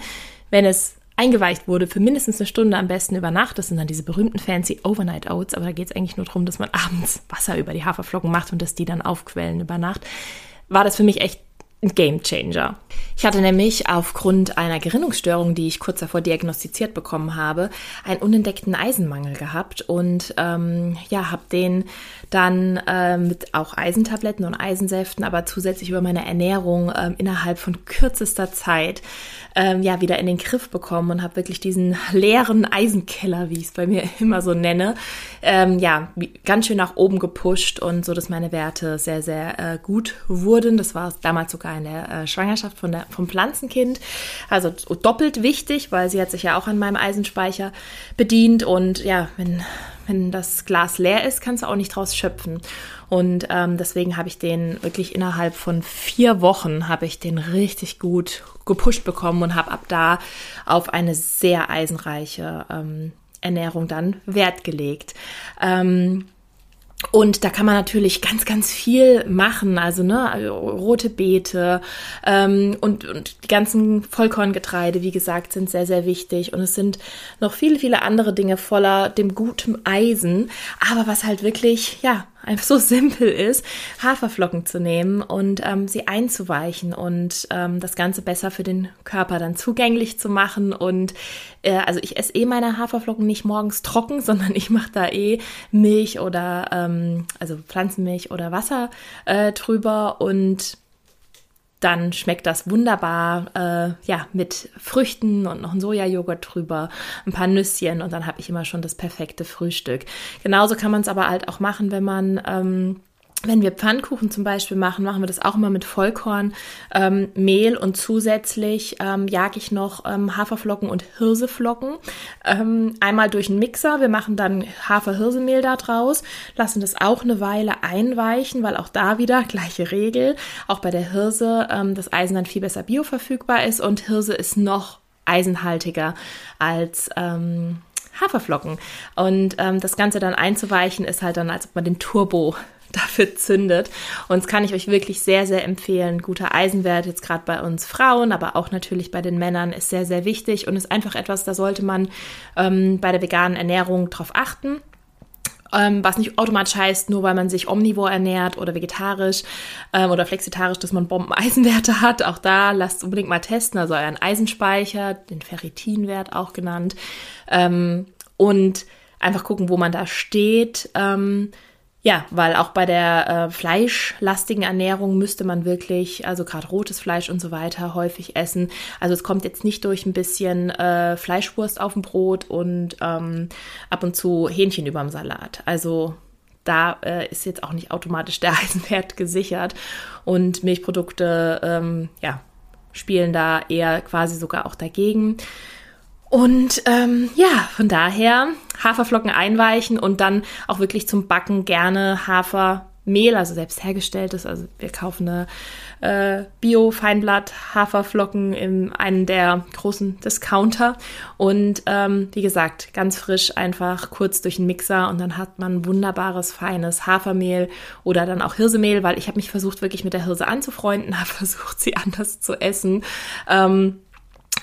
wenn es eingeweicht wurde für mindestens eine Stunde, am besten über Nacht. Das sind dann diese berühmten fancy Overnight Oats, aber da geht es eigentlich nur darum, dass man abends Wasser über die Haferflocken macht und dass die dann aufquellen über Nacht. War das für mich echt ein Game Changer. Ich hatte nämlich aufgrund einer Gerinnungsstörung, die ich kurz davor diagnostiziert bekommen habe, einen unentdeckten Eisenmangel gehabt und ähm, ja, habe den dann äh, mit auch Eisentabletten und Eisensäften, aber zusätzlich über meine Ernährung äh, innerhalb von kürzester Zeit ähm, ja wieder in den Griff bekommen und habe wirklich diesen leeren Eisenkeller, wie ich es bei mir immer so nenne, ähm, ja ganz schön nach oben gepusht und so, dass meine Werte sehr sehr äh, gut wurden. Das war damals sogar in der äh, Schwangerschaft von der, vom Pflanzenkind, also doppelt wichtig, weil sie hat sich ja auch an meinem Eisenspeicher bedient und ja, wenn wenn das Glas leer ist, kannst du auch nicht draus schöpfen. Und ähm, deswegen habe ich den wirklich innerhalb von vier Wochen habe ich den richtig gut gepusht bekommen und habe ab da auf eine sehr eisenreiche ähm, Ernährung dann Wert gelegt. Ähm, und da kann man natürlich ganz, ganz viel machen. Also ne, rote Beete ähm, und, und die ganzen Vollkorngetreide, wie gesagt, sind sehr, sehr wichtig. Und es sind noch viele, viele andere Dinge voller dem guten Eisen. Aber was halt wirklich, ja, einfach so simpel ist, Haferflocken zu nehmen und ähm, sie einzuweichen und ähm, das Ganze besser für den Körper dann zugänglich zu machen. Und äh, also ich esse eh meine Haferflocken nicht morgens trocken, sondern ich mache da eh Milch oder ähm, also Pflanzenmilch oder Wasser äh, drüber und dann schmeckt das wunderbar, äh, ja, mit Früchten und noch ein Sojajoghurt drüber, ein paar Nüsschen und dann habe ich immer schon das perfekte Frühstück. Genauso kann man es aber halt auch machen, wenn man ähm, wenn wir Pfannkuchen zum Beispiel machen, machen wir das auch immer mit Vollkorn, ähm, und zusätzlich ähm, jage ich noch ähm, Haferflocken und Hirseflocken. Ähm, einmal durch einen Mixer, wir machen dann Hafer-Hirsemehl da draus, lassen das auch eine Weile einweichen, weil auch da wieder gleiche Regel, auch bei der Hirse ähm, das Eisen dann viel besser bioverfügbar ist und Hirse ist noch eisenhaltiger als ähm, Haferflocken. Und ähm, das Ganze dann einzuweichen ist halt dann, als ob man den Turbo dafür zündet. Und das kann ich euch wirklich sehr, sehr empfehlen. Guter Eisenwert, jetzt gerade bei uns Frauen, aber auch natürlich bei den Männern, ist sehr, sehr wichtig und ist einfach etwas, da sollte man ähm, bei der veganen Ernährung drauf achten. Ähm, was nicht automatisch heißt, nur weil man sich omnivor ernährt oder vegetarisch ähm, oder flexitarisch, dass man Bomben-Eisenwerte hat. Auch da lasst unbedingt mal testen, also euren Eisenspeicher, den Ferritinwert auch genannt. Ähm, und einfach gucken, wo man da steht. Ähm, ja, weil auch bei der äh, fleischlastigen Ernährung müsste man wirklich, also gerade rotes Fleisch und so weiter, häufig essen. Also es kommt jetzt nicht durch ein bisschen äh, Fleischwurst auf dem Brot und ähm, ab und zu Hähnchen überm Salat. Also da äh, ist jetzt auch nicht automatisch der Eisenwert gesichert. Und Milchprodukte, ähm, ja, spielen da eher quasi sogar auch dagegen. Und ähm, ja, von daher Haferflocken einweichen und dann auch wirklich zum Backen gerne Hafermehl, also selbst hergestelltes. Also wir kaufen eine äh, Bio-Feinblatt-Haferflocken in einem der großen Discounter. Und ähm, wie gesagt, ganz frisch einfach kurz durch den Mixer und dann hat man wunderbares, feines Hafermehl oder dann auch Hirsemehl, weil ich habe mich versucht, wirklich mit der Hirse anzufreunden, habe versucht, sie anders zu essen. Ähm,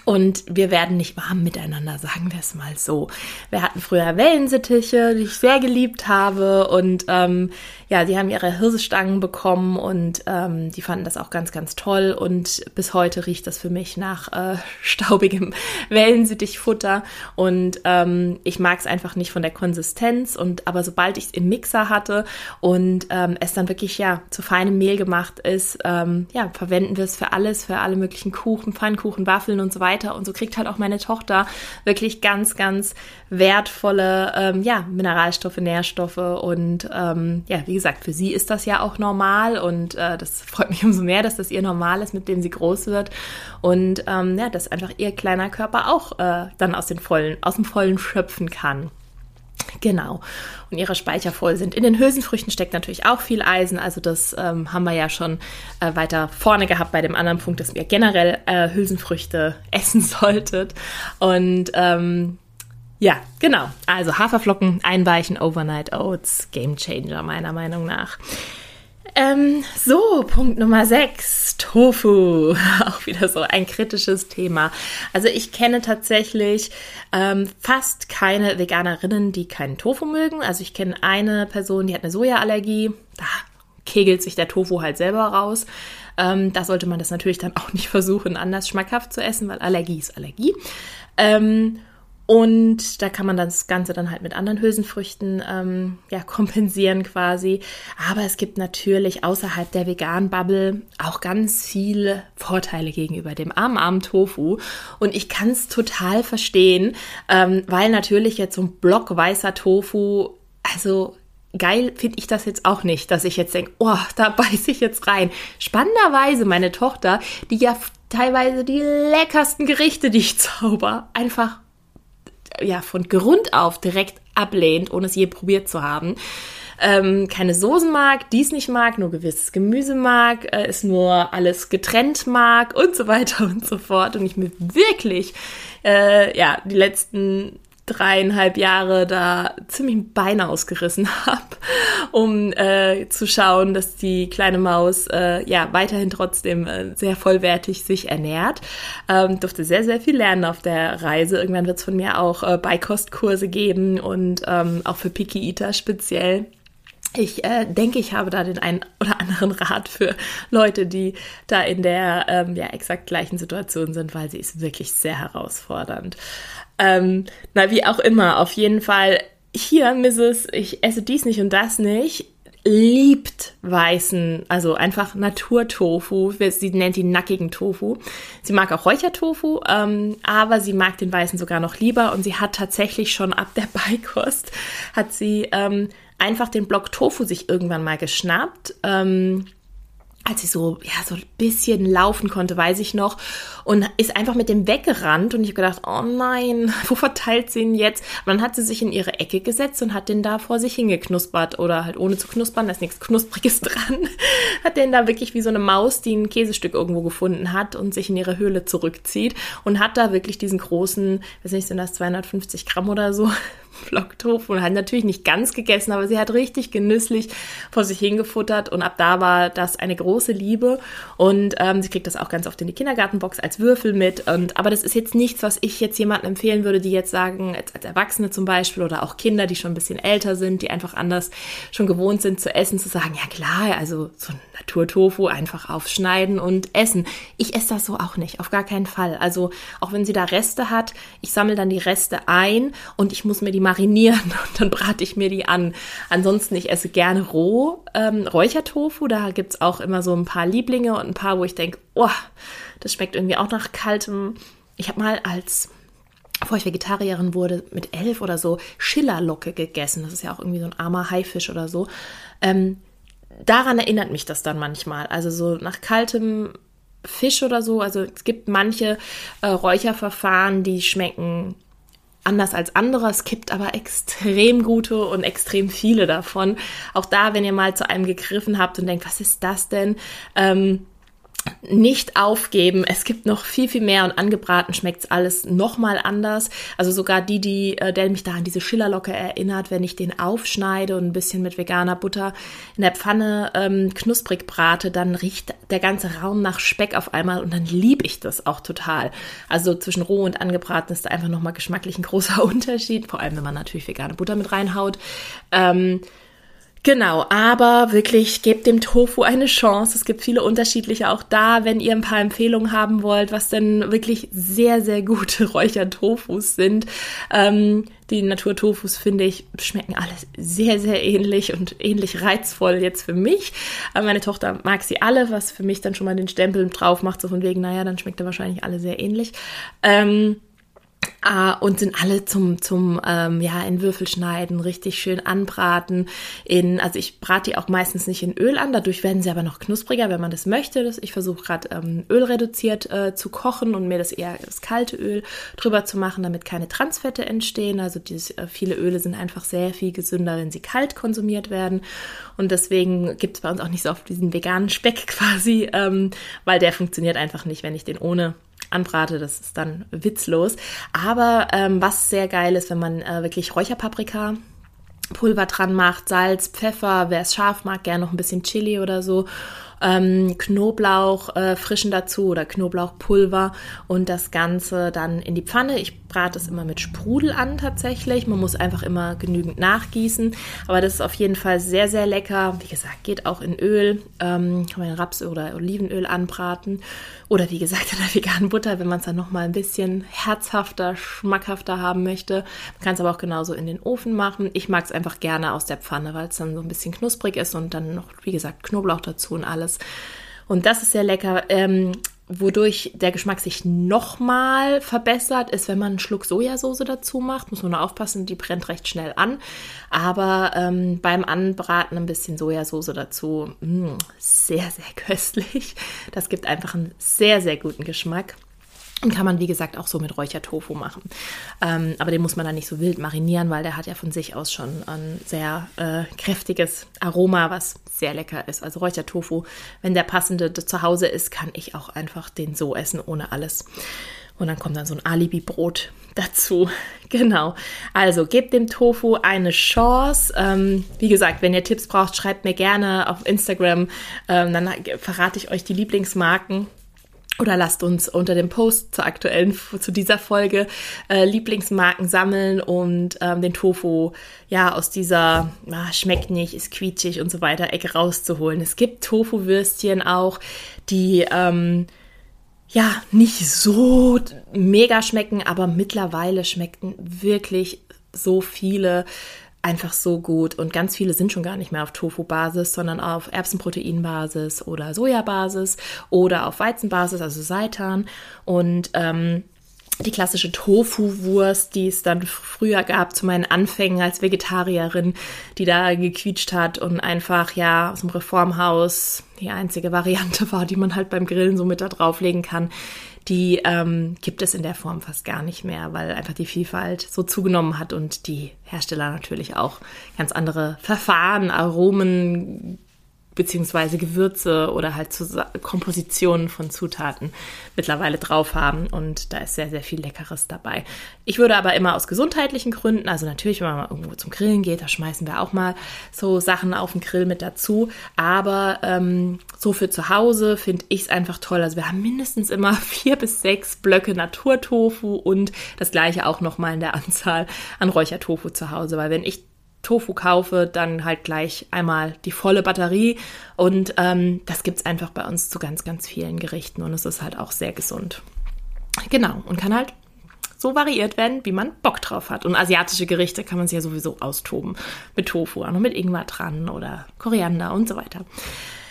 und wir werden nicht warm miteinander, sagen wir es mal so. Wir hatten früher Wellensittiche, die ich sehr geliebt habe. Und ähm, ja, die haben ihre Hirsestangen bekommen und ähm, die fanden das auch ganz, ganz toll. Und bis heute riecht das für mich nach äh, staubigem Wellensittichfutter. Und ähm, ich mag es einfach nicht von der Konsistenz. Und aber sobald ich es im Mixer hatte und ähm, es dann wirklich ja zu feinem Mehl gemacht ist, ähm, ja, verwenden wir es für alles, für alle möglichen Kuchen, Pfannkuchen, Waffeln und so weiter weiter. Und so kriegt halt auch meine Tochter wirklich ganz, ganz wertvolle ähm, ja, Mineralstoffe, Nährstoffe. Und ähm, ja, wie gesagt, für sie ist das ja auch normal. Und äh, das freut mich umso mehr, dass das ihr normal ist, mit dem sie groß wird. Und ähm, ja, dass einfach ihr kleiner Körper auch äh, dann aus, den vollen, aus dem Vollen schöpfen kann. Genau. Und ihre Speicher voll sind. In den Hülsenfrüchten steckt natürlich auch viel Eisen. Also das ähm, haben wir ja schon äh, weiter vorne gehabt bei dem anderen Punkt, dass ihr generell äh, Hülsenfrüchte essen solltet. Und ähm, ja, genau. Also Haferflocken einweichen, Overnight Oats, Game Changer meiner Meinung nach. Ähm, so, Punkt Nummer 6, Tofu. Auch wieder so ein kritisches Thema. Also ich kenne tatsächlich ähm, fast keine Veganerinnen, die keinen Tofu mögen. Also ich kenne eine Person, die hat eine Sojaallergie. Da kegelt sich der Tofu halt selber raus. Ähm, da sollte man das natürlich dann auch nicht versuchen, anders schmackhaft zu essen, weil Allergie ist Allergie. Ähm, und da kann man das Ganze dann halt mit anderen Hülsenfrüchten ähm, ja, kompensieren quasi. Aber es gibt natürlich außerhalb der veganen Bubble auch ganz viele Vorteile gegenüber dem armen, armen Tofu. Und ich kann es total verstehen, ähm, weil natürlich jetzt so ein Block weißer Tofu, also geil finde ich das jetzt auch nicht, dass ich jetzt denke, oh, da beiße ich jetzt rein. Spannenderweise meine Tochter, die ja teilweise die leckersten Gerichte, die ich zauber, einfach ja von Grund auf direkt ablehnt, ohne es je probiert zu haben. Ähm, keine Soßen mag, dies nicht mag, nur gewisses Gemüse mag, äh, es nur alles getrennt mag und so weiter und so fort. Und ich mir wirklich, äh, ja, die letzten dreieinhalb Jahre da ziemlich ein Bein ausgerissen habe, um äh, zu schauen, dass die kleine Maus äh, ja weiterhin trotzdem äh, sehr vollwertig sich ernährt. Ähm, durfte sehr, sehr viel lernen auf der Reise. Irgendwann wird es von mir auch äh, Beikostkurse geben und ähm, auch für Piki Eater speziell. Ich äh, denke, ich habe da den einen oder anderen Rat für Leute, die da in der ähm, ja exakt gleichen Situation sind, weil sie ist wirklich sehr herausfordernd. Ähm, na, wie auch immer, auf jeden Fall hier, Mrs., ich esse dies nicht und das nicht, liebt weißen, also einfach Naturtofu. Sie nennt ihn nackigen Tofu. Sie mag auch Räuchertofu, ähm, aber sie mag den weißen sogar noch lieber und sie hat tatsächlich schon ab der Beikost, hat sie ähm, einfach den Block Tofu sich irgendwann mal geschnappt. Ähm, als sie so, ja, so ein bisschen laufen konnte, weiß ich noch, und ist einfach mit dem weggerannt und ich habe gedacht, oh nein, wo verteilt sie ihn jetzt? Und dann hat sie sich in ihre Ecke gesetzt und hat den da vor sich hingeknuspert oder halt ohne zu knuspern, da ist nichts Knuspriges dran, hat den da wirklich wie so eine Maus, die ein Käsestück irgendwo gefunden hat und sich in ihre Höhle zurückzieht und hat da wirklich diesen großen, weiß nicht, sind das 250 Gramm oder so, Blocktofu und hat natürlich nicht ganz gegessen, aber sie hat richtig genüsslich vor sich hingefuttert und ab da war das eine große Liebe und ähm, sie kriegt das auch ganz oft in die Kindergartenbox als Würfel mit und aber das ist jetzt nichts, was ich jetzt jemandem empfehlen würde, die jetzt sagen, als, als Erwachsene zum Beispiel oder auch Kinder, die schon ein bisschen älter sind, die einfach anders schon gewohnt sind zu essen, zu sagen, ja klar, also so ein Naturtofu einfach aufschneiden und essen. Ich esse das so auch nicht, auf gar keinen Fall. Also auch wenn sie da Reste hat, ich sammle dann die Reste ein und ich muss mir die marinieren und dann brate ich mir die an. Ansonsten, ich esse gerne roh ähm, Räuchertofu. Da gibt's auch immer so ein paar Lieblinge und ein paar, wo ich denke, oh, das schmeckt irgendwie auch nach kaltem. Ich habe mal als bevor ich Vegetarierin wurde, mit elf oder so Schillerlocke gegessen. Das ist ja auch irgendwie so ein armer Haifisch oder so. Ähm, daran erinnert mich das dann manchmal. Also so nach kaltem Fisch oder so. Also es gibt manche äh, Räucherverfahren, die schmecken anders als andere. Es gibt aber extrem gute und extrem viele davon. Auch da, wenn ihr mal zu einem gegriffen habt und denkt, was ist das denn? Ähm, nicht aufgeben. Es gibt noch viel, viel mehr und angebraten schmeckt es alles nochmal anders. Also sogar die, die, äh, der mich da an diese Schillerlocke erinnert, wenn ich den aufschneide und ein bisschen mit veganer Butter in der Pfanne ähm, knusprig brate, dann riecht der ganze Raum nach Speck auf einmal und dann liebe ich das auch total. Also zwischen roh und angebraten ist da einfach nochmal geschmacklich ein großer Unterschied, vor allem wenn man natürlich vegane Butter mit reinhaut. Ähm, Genau, aber wirklich gebt dem Tofu eine Chance. Es gibt viele unterschiedliche auch da, wenn ihr ein paar Empfehlungen haben wollt, was denn wirklich sehr, sehr gute Räuchertofus sind. Ähm, die Naturtofus, finde ich, schmecken alle sehr, sehr ähnlich und ähnlich reizvoll jetzt für mich. Aber meine Tochter mag sie alle, was für mich dann schon mal den Stempel drauf macht, so von wegen, naja, dann schmeckt er wahrscheinlich alle sehr ähnlich. Ähm, Ah, und sind alle zum, zum ähm, ja, in Würfel schneiden, richtig schön anbraten. In, also ich brate die auch meistens nicht in Öl an, dadurch werden sie aber noch knuspriger, wenn man das möchte. Ich versuche gerade ähm, ölreduziert äh, zu kochen und mir das eher das kalte Öl drüber zu machen, damit keine Transfette entstehen. Also dieses, äh, viele Öle sind einfach sehr viel gesünder, wenn sie kalt konsumiert werden. Und deswegen gibt es bei uns auch nicht so oft diesen veganen Speck quasi, ähm, weil der funktioniert einfach nicht, wenn ich den ohne anbrate, das ist dann witzlos. Aber ähm, was sehr geil ist, wenn man äh, wirklich Räucherpaprika Pulver dran macht, Salz, Pfeffer, wer es scharf mag, gerne noch ein bisschen Chili oder so ähm, Knoblauch äh, frischen dazu oder Knoblauchpulver und das Ganze dann in die Pfanne. Ich brate es immer mit Sprudel an tatsächlich. Man muss einfach immer genügend nachgießen. Aber das ist auf jeden Fall sehr, sehr lecker. Wie gesagt, geht auch in Öl. Ähm, kann man in Raps- oder Olivenöl anbraten. Oder wie gesagt, in der veganen Butter, wenn man es dann nochmal ein bisschen herzhafter, schmackhafter haben möchte. Man kann es aber auch genauso in den Ofen machen. Ich mag es einfach gerne aus der Pfanne, weil es dann so ein bisschen knusprig ist und dann noch, wie gesagt, Knoblauch dazu und alles alles. Und das ist sehr lecker. Ähm, wodurch der Geschmack sich nochmal verbessert, ist, wenn man einen Schluck Sojasauce dazu macht. Muss man nur aufpassen, die brennt recht schnell an. Aber ähm, beim Anbraten ein bisschen Sojasauce dazu. Mh, mm, sehr, sehr köstlich. Das gibt einfach einen sehr, sehr guten Geschmack. Und kann man, wie gesagt, auch so mit Räuchertofu machen. Ähm, aber den muss man dann nicht so wild marinieren, weil der hat ja von sich aus schon ein sehr äh, kräftiges Aroma, was sehr lecker ist. Also Räuchertofu, wenn der passende zu Hause ist, kann ich auch einfach den so essen, ohne alles. Und dann kommt dann so ein Alibi-Brot dazu. Genau. Also gebt dem Tofu eine Chance. Ähm, wie gesagt, wenn ihr Tipps braucht, schreibt mir gerne auf Instagram. Ähm, dann verrate ich euch die Lieblingsmarken oder lasst uns unter dem Post zur aktuellen, zu dieser Folge äh, Lieblingsmarken sammeln und ähm, den Tofu ja aus dieser ah, schmeckt nicht, ist quietschig und so weiter Ecke rauszuholen. Es gibt Tofu-Würstchen auch, die ähm, ja nicht so mega schmecken, aber mittlerweile schmeckten wirklich so viele einfach so gut. Und ganz viele sind schon gar nicht mehr auf Tofu-Basis, sondern auf Erbsenproteinbasis oder Sojabasis oder auf Weizenbasis, also Seitan. Und ähm, die klassische Tofu-Wurst, die es dann früher gab zu meinen Anfängen als Vegetarierin, die da gequietscht hat und einfach ja aus dem Reformhaus die einzige Variante war, die man halt beim Grillen so mit da drauflegen kann die ähm, gibt es in der Form fast gar nicht mehr, weil einfach die Vielfalt so zugenommen hat und die Hersteller natürlich auch ganz andere Verfahren, Aromen, beziehungsweise Gewürze oder halt Kompositionen von Zutaten mittlerweile drauf haben und da ist sehr, sehr viel Leckeres dabei. Ich würde aber immer aus gesundheitlichen Gründen, also natürlich, wenn man mal irgendwo zum Grillen geht, da schmeißen wir auch mal so Sachen auf den Grill mit dazu, aber ähm, so für zu Hause finde ich es einfach toll. Also wir haben mindestens immer vier bis sechs Blöcke Naturtofu und das gleiche auch nochmal in der Anzahl an Räuchertofu zu Hause, weil wenn ich Tofu kaufe, dann halt gleich einmal die volle Batterie. Und ähm, das gibt es einfach bei uns zu ganz, ganz vielen Gerichten und es ist halt auch sehr gesund. Genau, und kann halt so variiert werden, wie man Bock drauf hat. Und asiatische Gerichte kann man sich ja sowieso austoben. Mit Tofu, auch noch mit Ingwer dran oder Koriander und so weiter.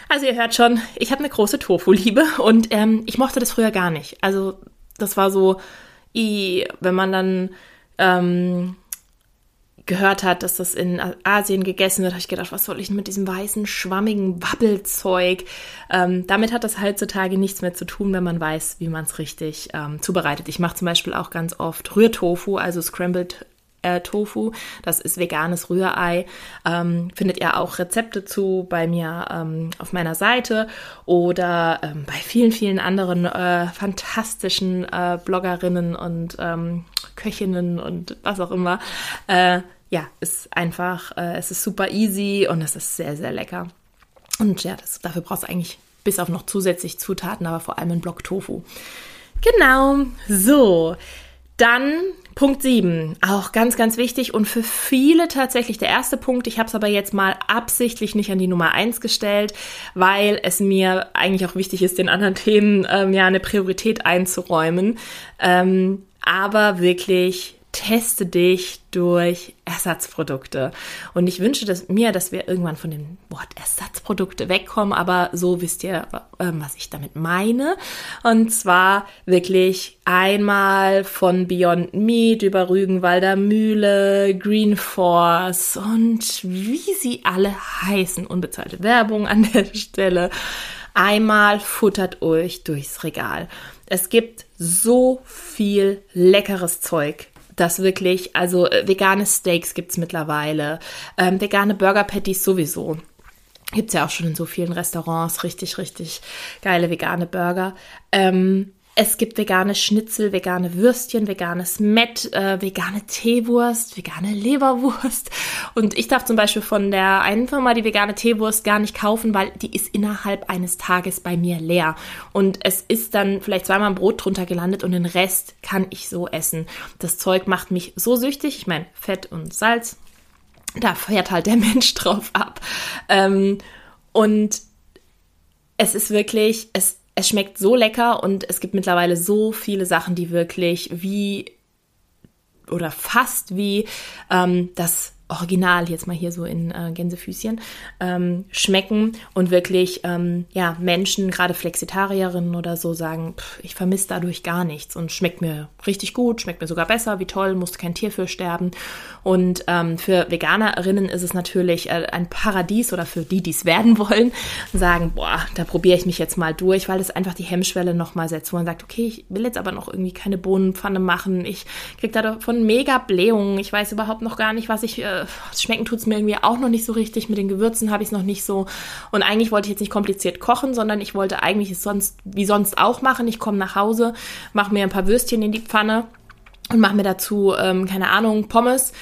Also ihr hört schon, ich habe eine große Tofu-Liebe und ähm, ich mochte das früher gar nicht. Also das war so, i, wenn man dann ähm, gehört hat, dass das in Asien gegessen wird, habe ich gedacht, was soll ich mit diesem weißen, schwammigen Wabbelzeug? Ähm, damit hat das heutzutage nichts mehr zu tun, wenn man weiß, wie man es richtig ähm, zubereitet. Ich mache zum Beispiel auch ganz oft Rührtofu, also Scrambled äh, Tofu. Das ist veganes Rührei. Ähm, findet ihr auch Rezepte zu bei mir ähm, auf meiner Seite oder ähm, bei vielen, vielen anderen äh, fantastischen äh, Bloggerinnen und ähm, Köchinnen und was auch immer. Ja, ist einfach, äh, es ist super easy und es ist sehr, sehr lecker. Und ja, das, dafür brauchst du eigentlich bis auf noch zusätzlich Zutaten, aber vor allem einen Block Tofu. Genau, so. Dann Punkt 7, auch ganz, ganz wichtig und für viele tatsächlich der erste Punkt. Ich habe es aber jetzt mal absichtlich nicht an die Nummer 1 gestellt, weil es mir eigentlich auch wichtig ist, den anderen Themen ähm, ja eine Priorität einzuräumen. Ähm, aber wirklich teste dich durch Ersatzprodukte. Und ich wünsche dass, mir, dass wir irgendwann von dem Wort Ersatzprodukte wegkommen, aber so wisst ihr, äh, was ich damit meine. Und zwar wirklich einmal von Beyond Meat über Rügenwalder Mühle, Green Force und wie sie alle heißen. Unbezahlte Werbung an der Stelle. Einmal futtert euch durchs Regal. Es gibt so viel leckeres Zeug das wirklich, also äh, vegane Steaks gibt es mittlerweile, ähm, vegane Burger Patties sowieso. Gibt es ja auch schon in so vielen Restaurants, richtig, richtig geile vegane Burger. Ähm, es gibt vegane Schnitzel, vegane Würstchen, veganes Mett, äh, vegane Teewurst, vegane Leberwurst. Und ich darf zum Beispiel von der einen Firma die vegane Teewurst gar nicht kaufen, weil die ist innerhalb eines Tages bei mir leer. Und es ist dann vielleicht zweimal ein Brot drunter gelandet und den Rest kann ich so essen. Das Zeug macht mich so süchtig. Ich meine, Fett und Salz, da fährt halt der Mensch drauf ab. Ähm, und es ist wirklich, es es schmeckt so lecker und es gibt mittlerweile so viele Sachen, die wirklich wie oder fast wie ähm, das original jetzt mal hier so in äh, Gänsefüßchen ähm, schmecken und wirklich ähm, ja Menschen gerade Flexitarierinnen oder so sagen pff, ich vermisse dadurch gar nichts und schmeckt mir richtig gut schmeckt mir sogar besser wie toll musste kein Tier für sterben. Und ähm, für Veganerinnen ist es natürlich äh, ein Paradies oder für die die es werden wollen sagen boah da probiere ich mich jetzt mal durch weil es einfach die Hemmschwelle noch mal setzt wo man sagt okay ich will jetzt aber noch irgendwie keine Bohnenpfanne machen ich krieg davon mega Blähungen ich weiß überhaupt noch gar nicht was ich äh, schmecken tut es mir irgendwie auch noch nicht so richtig. Mit den Gewürzen habe ich es noch nicht so. Und eigentlich wollte ich jetzt nicht kompliziert kochen, sondern ich wollte eigentlich es sonst wie sonst auch machen. Ich komme nach Hause, mache mir ein paar Würstchen in die Pfanne und mache mir dazu, ähm, keine Ahnung, Pommes.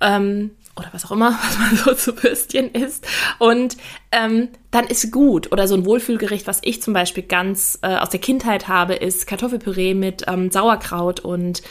Ähm, oder was auch immer, was man so zu Würstchen isst. Und ähm, dann ist gut. Oder so ein Wohlfühlgericht, was ich zum Beispiel ganz äh, aus der Kindheit habe, ist Kartoffelpüree mit ähm, Sauerkraut und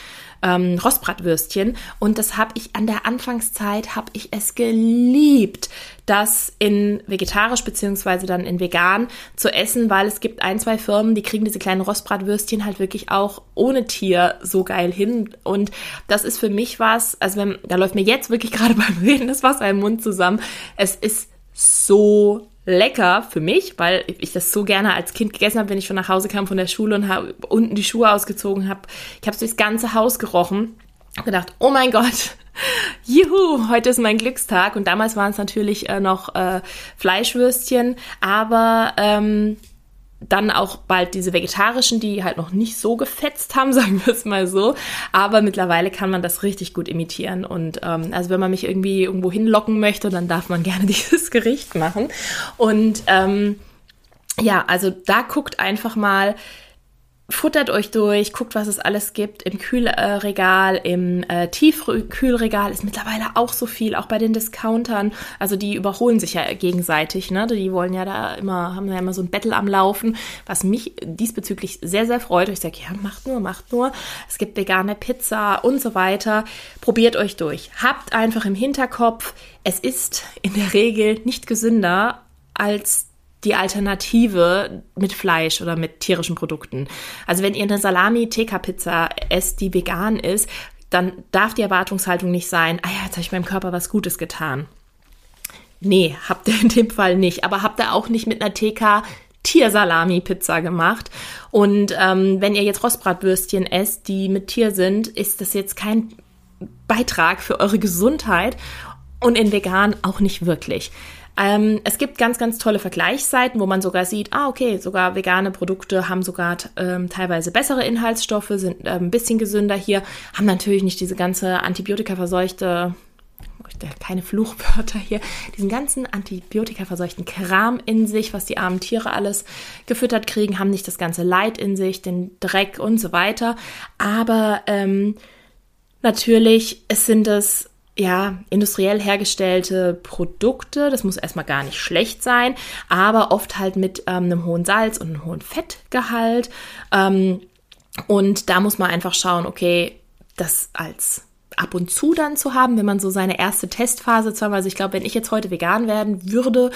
ähm, Rostbratwürstchen. Und das habe ich an der Anfangszeit, habe ich es geliebt, das in vegetarisch beziehungsweise dann in vegan zu essen, weil es gibt ein, zwei Firmen, die kriegen diese kleinen Rostbratwürstchen halt wirklich auch ohne Tier so geil hin. Und das ist für mich was, also wenn, da läuft mir jetzt wirklich gerade beim Reden das Wasser im Mund zusammen. Es ist so lecker für mich, weil ich das so gerne als Kind gegessen habe, wenn ich von nach Hause kam von der Schule und habe unten die Schuhe ausgezogen habe. Ich habe durchs ganze Haus gerochen und gedacht, oh mein Gott, juhu, heute ist mein Glückstag. Und damals waren es natürlich äh, noch äh, Fleischwürstchen, aber ähm, dann auch bald diese vegetarischen, die halt noch nicht so gefetzt haben, sagen wir es mal so. Aber mittlerweile kann man das richtig gut imitieren. Und ähm, also wenn man mich irgendwie irgendwo hinlocken möchte, dann darf man gerne dieses Gericht machen. Und ähm, ja, also da guckt einfach mal, futtert euch durch, guckt, was es alles gibt. Im Kühlregal, im äh, Tiefkühlregal ist mittlerweile auch so viel, auch bei den Discountern. Also die überholen sich ja gegenseitig, ne? Die wollen ja da immer, haben ja immer so ein Battle am Laufen, was mich diesbezüglich sehr, sehr freut. Ich sage, ja, macht nur, macht nur. Es gibt vegane Pizza und so weiter. Probiert euch durch. Habt einfach im Hinterkopf, es ist in der Regel nicht gesünder als die Alternative mit Fleisch oder mit tierischen Produkten. Also wenn ihr eine Salami-TK-Pizza esst, die vegan ist, dann darf die Erwartungshaltung nicht sein, ah ja, jetzt habe ich meinem Körper was Gutes getan. Nee, habt ihr in dem Fall nicht. Aber habt ihr auch nicht mit einer TK Tiersalami-Pizza gemacht. Und ähm, wenn ihr jetzt Rostbratwürstchen esst, die mit Tier sind, ist das jetzt kein Beitrag für eure Gesundheit und in vegan auch nicht wirklich. Ähm, es gibt ganz, ganz tolle Vergleichsseiten, wo man sogar sieht, ah, okay, sogar vegane Produkte haben sogar ähm, teilweise bessere Inhaltsstoffe, sind äh, ein bisschen gesünder hier, haben natürlich nicht diese ganze Antibiotika-verseuchte keine Fluchwörter hier, diesen ganzen Antibiotika-verseuchten Kram in sich, was die armen Tiere alles gefüttert kriegen, haben nicht das ganze Leid in sich, den Dreck und so weiter. Aber ähm, natürlich, es sind es ja, industriell hergestellte Produkte. Das muss erstmal gar nicht schlecht sein, aber oft halt mit ähm, einem hohen Salz und einem hohen Fettgehalt. Ähm, und da muss man einfach schauen, okay, das als ab und zu dann zu haben, wenn man so seine erste Testphase haben. Also ich glaube, wenn ich jetzt heute vegan werden würde,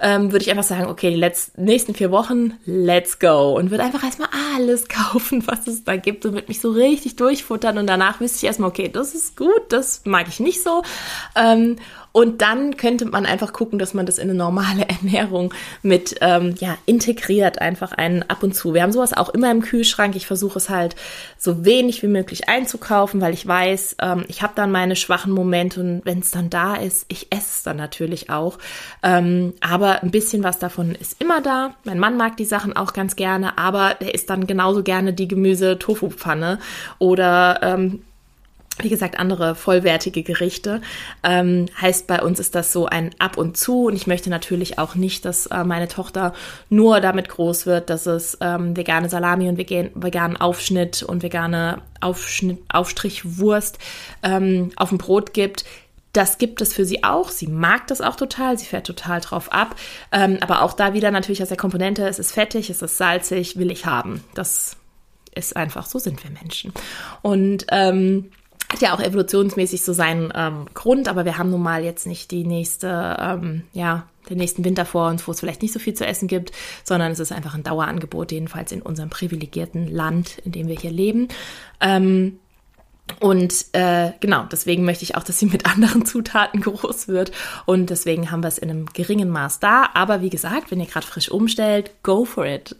ähm, würde ich einfach sagen, okay, die nächsten vier Wochen, let's go. Und würde einfach erstmal alles kaufen, was es da gibt und würde mich so richtig durchfuttern. Und danach wüsste ich erstmal, okay, das ist gut, das mag ich nicht so. Ähm, und dann könnte man einfach gucken, dass man das in eine normale Ernährung mit ähm, ja, integriert, einfach einen ab und zu. Wir haben sowas auch immer im Kühlschrank. Ich versuche es halt so wenig wie möglich einzukaufen, weil ich weiß, ähm, ich habe dann meine schwachen Momente und wenn es dann da ist, ich esse es dann natürlich auch. Ähm, aber ein bisschen was davon ist immer da. Mein Mann mag die Sachen auch ganz gerne, aber er isst dann genauso gerne die Gemüse-Tofu-Pfanne oder ähm, wie gesagt, andere vollwertige Gerichte. Ähm, heißt, bei uns ist das so ein Ab und zu. Und ich möchte natürlich auch nicht, dass äh, meine Tochter nur damit groß wird, dass es ähm, vegane Salami und vegan, veganen Aufschnitt und vegane Aufschnitt, Aufstrichwurst ähm, auf dem Brot gibt. Das gibt es für sie auch. Sie mag das auch total. Sie fährt total drauf ab. Ähm, aber auch da wieder natürlich aus der Komponente, es ist fettig, es ist salzig, will ich haben. Das ist einfach, so sind wir Menschen. Und ähm, hat ja auch evolutionsmäßig so seinen ähm, Grund, aber wir haben nun mal jetzt nicht die nächste, ähm, ja, den nächsten Winter vor uns, wo es vielleicht nicht so viel zu essen gibt, sondern es ist einfach ein Dauerangebot, jedenfalls in unserem privilegierten Land, in dem wir hier leben. Ähm, und äh, genau, deswegen möchte ich auch, dass sie mit anderen Zutaten groß wird. Und deswegen haben wir es in einem geringen Maß da. Aber wie gesagt, wenn ihr gerade frisch umstellt, go for it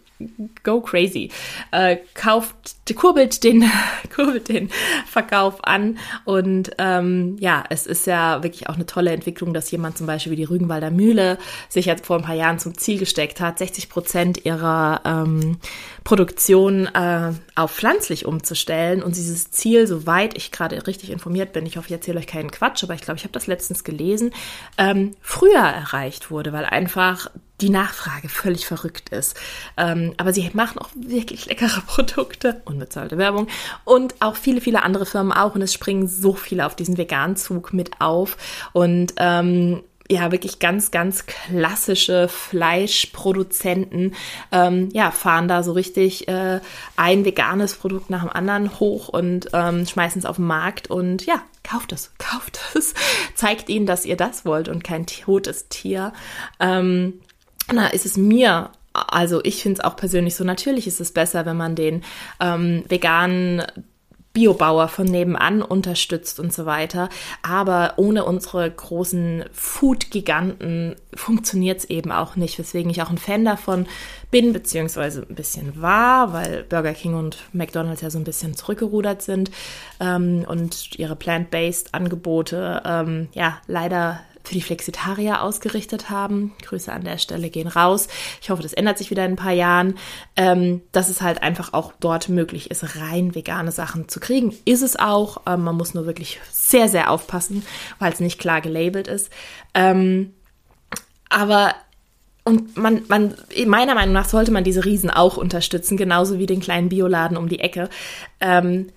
go crazy. Äh, kauft, kurbelt den, kurbelt den Verkauf an. Und ähm, ja, es ist ja wirklich auch eine tolle Entwicklung, dass jemand zum Beispiel wie die Rügenwalder Mühle sich jetzt vor ein paar Jahren zum Ziel gesteckt hat, 60 Prozent ihrer ähm, Produktion äh, auf pflanzlich umzustellen. Und dieses Ziel, soweit ich gerade richtig informiert bin, ich hoffe, ich erzähle euch keinen Quatsch, aber ich glaube, ich habe das letztens gelesen, ähm, früher erreicht wurde, weil einfach die Nachfrage völlig verrückt ist. Ähm, aber sie machen auch wirklich leckere Produkte, unbezahlte Werbung und auch viele, viele andere Firmen auch. Und es springen so viele auf diesen Veganzug mit auf. Und ähm, ja, wirklich ganz, ganz klassische Fleischproduzenten, ähm, ja, fahren da so richtig äh, ein veganes Produkt nach dem anderen hoch und ähm, schmeißen es auf den Markt und ja, kauft es, kauft es, zeigt ihnen, dass ihr das wollt und kein totes Tier. Ähm, na, ist es mir also ich finde es auch persönlich so, natürlich ist es besser, wenn man den ähm, veganen Biobauer von nebenan unterstützt und so weiter. Aber ohne unsere großen Food-Giganten funktioniert es eben auch nicht, weswegen ich auch ein Fan davon bin, beziehungsweise ein bisschen war, weil Burger King und McDonald's ja so ein bisschen zurückgerudert sind ähm, und ihre plant-based Angebote ähm, ja leider für die Flexitarier ausgerichtet haben. Grüße an der Stelle gehen raus. Ich hoffe, das ändert sich wieder in ein paar Jahren, ähm, dass es halt einfach auch dort möglich ist, rein vegane Sachen zu kriegen. Ist es auch. Ähm, man muss nur wirklich sehr, sehr aufpassen, weil es nicht klar gelabelt ist. Ähm, aber und man, man, meiner Meinung nach sollte man diese Riesen auch unterstützen, genauso wie den kleinen Bioladen um die Ecke. Ähm,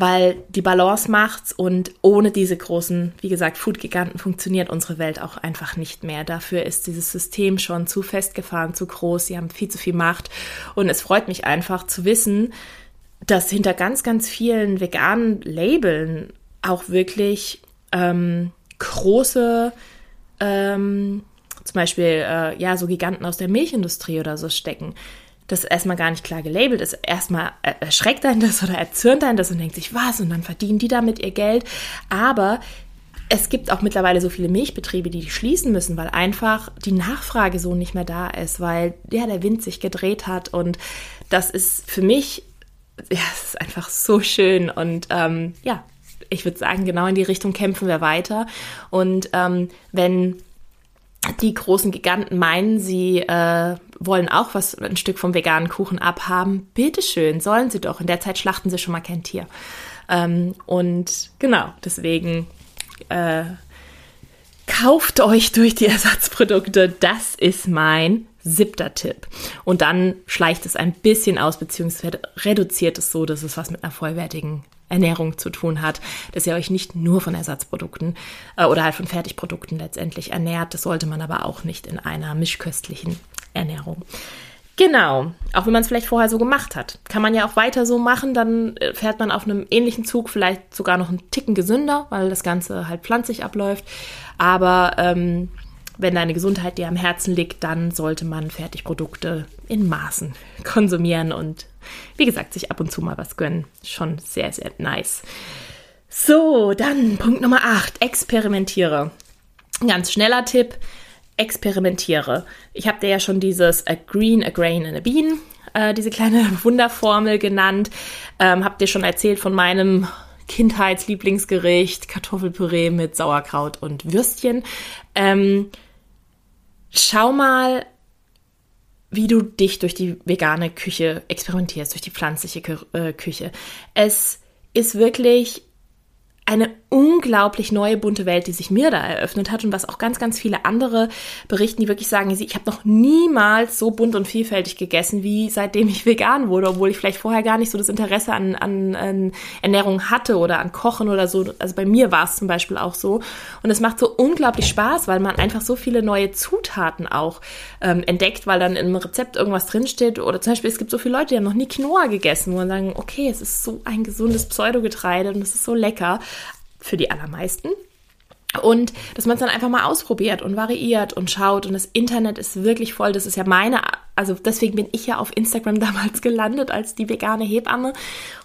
weil die Balance macht's und ohne diese großen, wie gesagt, Food-Giganten funktioniert unsere Welt auch einfach nicht mehr. Dafür ist dieses System schon zu festgefahren, zu groß, sie haben viel zu viel Macht und es freut mich einfach zu wissen, dass hinter ganz, ganz vielen veganen Labeln auch wirklich ähm, große ähm, zum Beispiel äh, ja so Giganten aus der Milchindustrie oder so stecken das erstmal gar nicht klar gelabelt ist. Erstmal erschreckt einen das oder erzürnt einen das und denkt sich, was? Und dann verdienen die damit ihr Geld. Aber es gibt auch mittlerweile so viele Milchbetriebe, die schließen müssen, weil einfach die Nachfrage so nicht mehr da ist, weil ja der Wind sich gedreht hat und das ist für mich ja, es ist einfach so schön und ähm, ja, ich würde sagen, genau in die Richtung kämpfen wir weiter und ähm, wenn die großen Giganten meinen, sie äh, wollen auch was, ein Stück vom veganen Kuchen abhaben. Bitteschön, sollen sie doch. In der Zeit schlachten sie schon mal kein Tier. Ähm, und genau, deswegen äh, kauft euch durch die Ersatzprodukte. Das ist mein siebter Tipp. Und dann schleicht es ein bisschen aus, beziehungsweise reduziert es so, dass es was mit einer vollwertigen Ernährung zu tun hat, dass ihr euch nicht nur von Ersatzprodukten äh, oder halt von Fertigprodukten letztendlich ernährt. Das sollte man aber auch nicht in einer mischköstlichen Ernährung. Genau, auch wenn man es vielleicht vorher so gemacht hat. Kann man ja auch weiter so machen, dann äh, fährt man auf einem ähnlichen Zug vielleicht sogar noch einen Ticken gesünder, weil das Ganze halt pflanzlich abläuft. Aber ähm, wenn deine Gesundheit dir am Herzen liegt, dann sollte man Fertigprodukte in Maßen konsumieren und wie gesagt, sich ab und zu mal was gönnen. Schon sehr, sehr nice. So, dann Punkt Nummer 8. Experimentiere. Ganz schneller Tipp experimentiere. Ich habe dir ja schon dieses A Green, A Grain and a Bean, äh, diese kleine Wunderformel genannt. Ähm, hab dir schon erzählt von meinem Kindheitslieblingsgericht, Kartoffelpüree mit Sauerkraut und Würstchen. Ähm, schau mal, wie du dich durch die vegane Küche experimentierst, durch die pflanzliche äh, Küche. Es ist wirklich eine unglaublich neue bunte Welt, die sich mir da eröffnet hat und was auch ganz, ganz viele andere berichten, die wirklich sagen, ich habe noch niemals so bunt und vielfältig gegessen, wie seitdem ich vegan wurde, obwohl ich vielleicht vorher gar nicht so das Interesse an, an, an Ernährung hatte oder an Kochen oder so. Also bei mir war es zum Beispiel auch so. Und es macht so unglaublich Spaß, weil man einfach so viele neue Zutaten auch ähm, entdeckt, weil dann im Rezept irgendwas drinsteht. Oder zum Beispiel, es gibt so viele Leute, die haben noch nie Quinoa gegessen, wo man sagen, okay, es ist so ein gesundes Pseudogetreide und es ist so lecker für die allermeisten. Und dass man es dann einfach mal ausprobiert und variiert und schaut. Und das Internet ist wirklich voll. Das ist ja meine, also deswegen bin ich ja auf Instagram damals gelandet als die vegane Hebamme,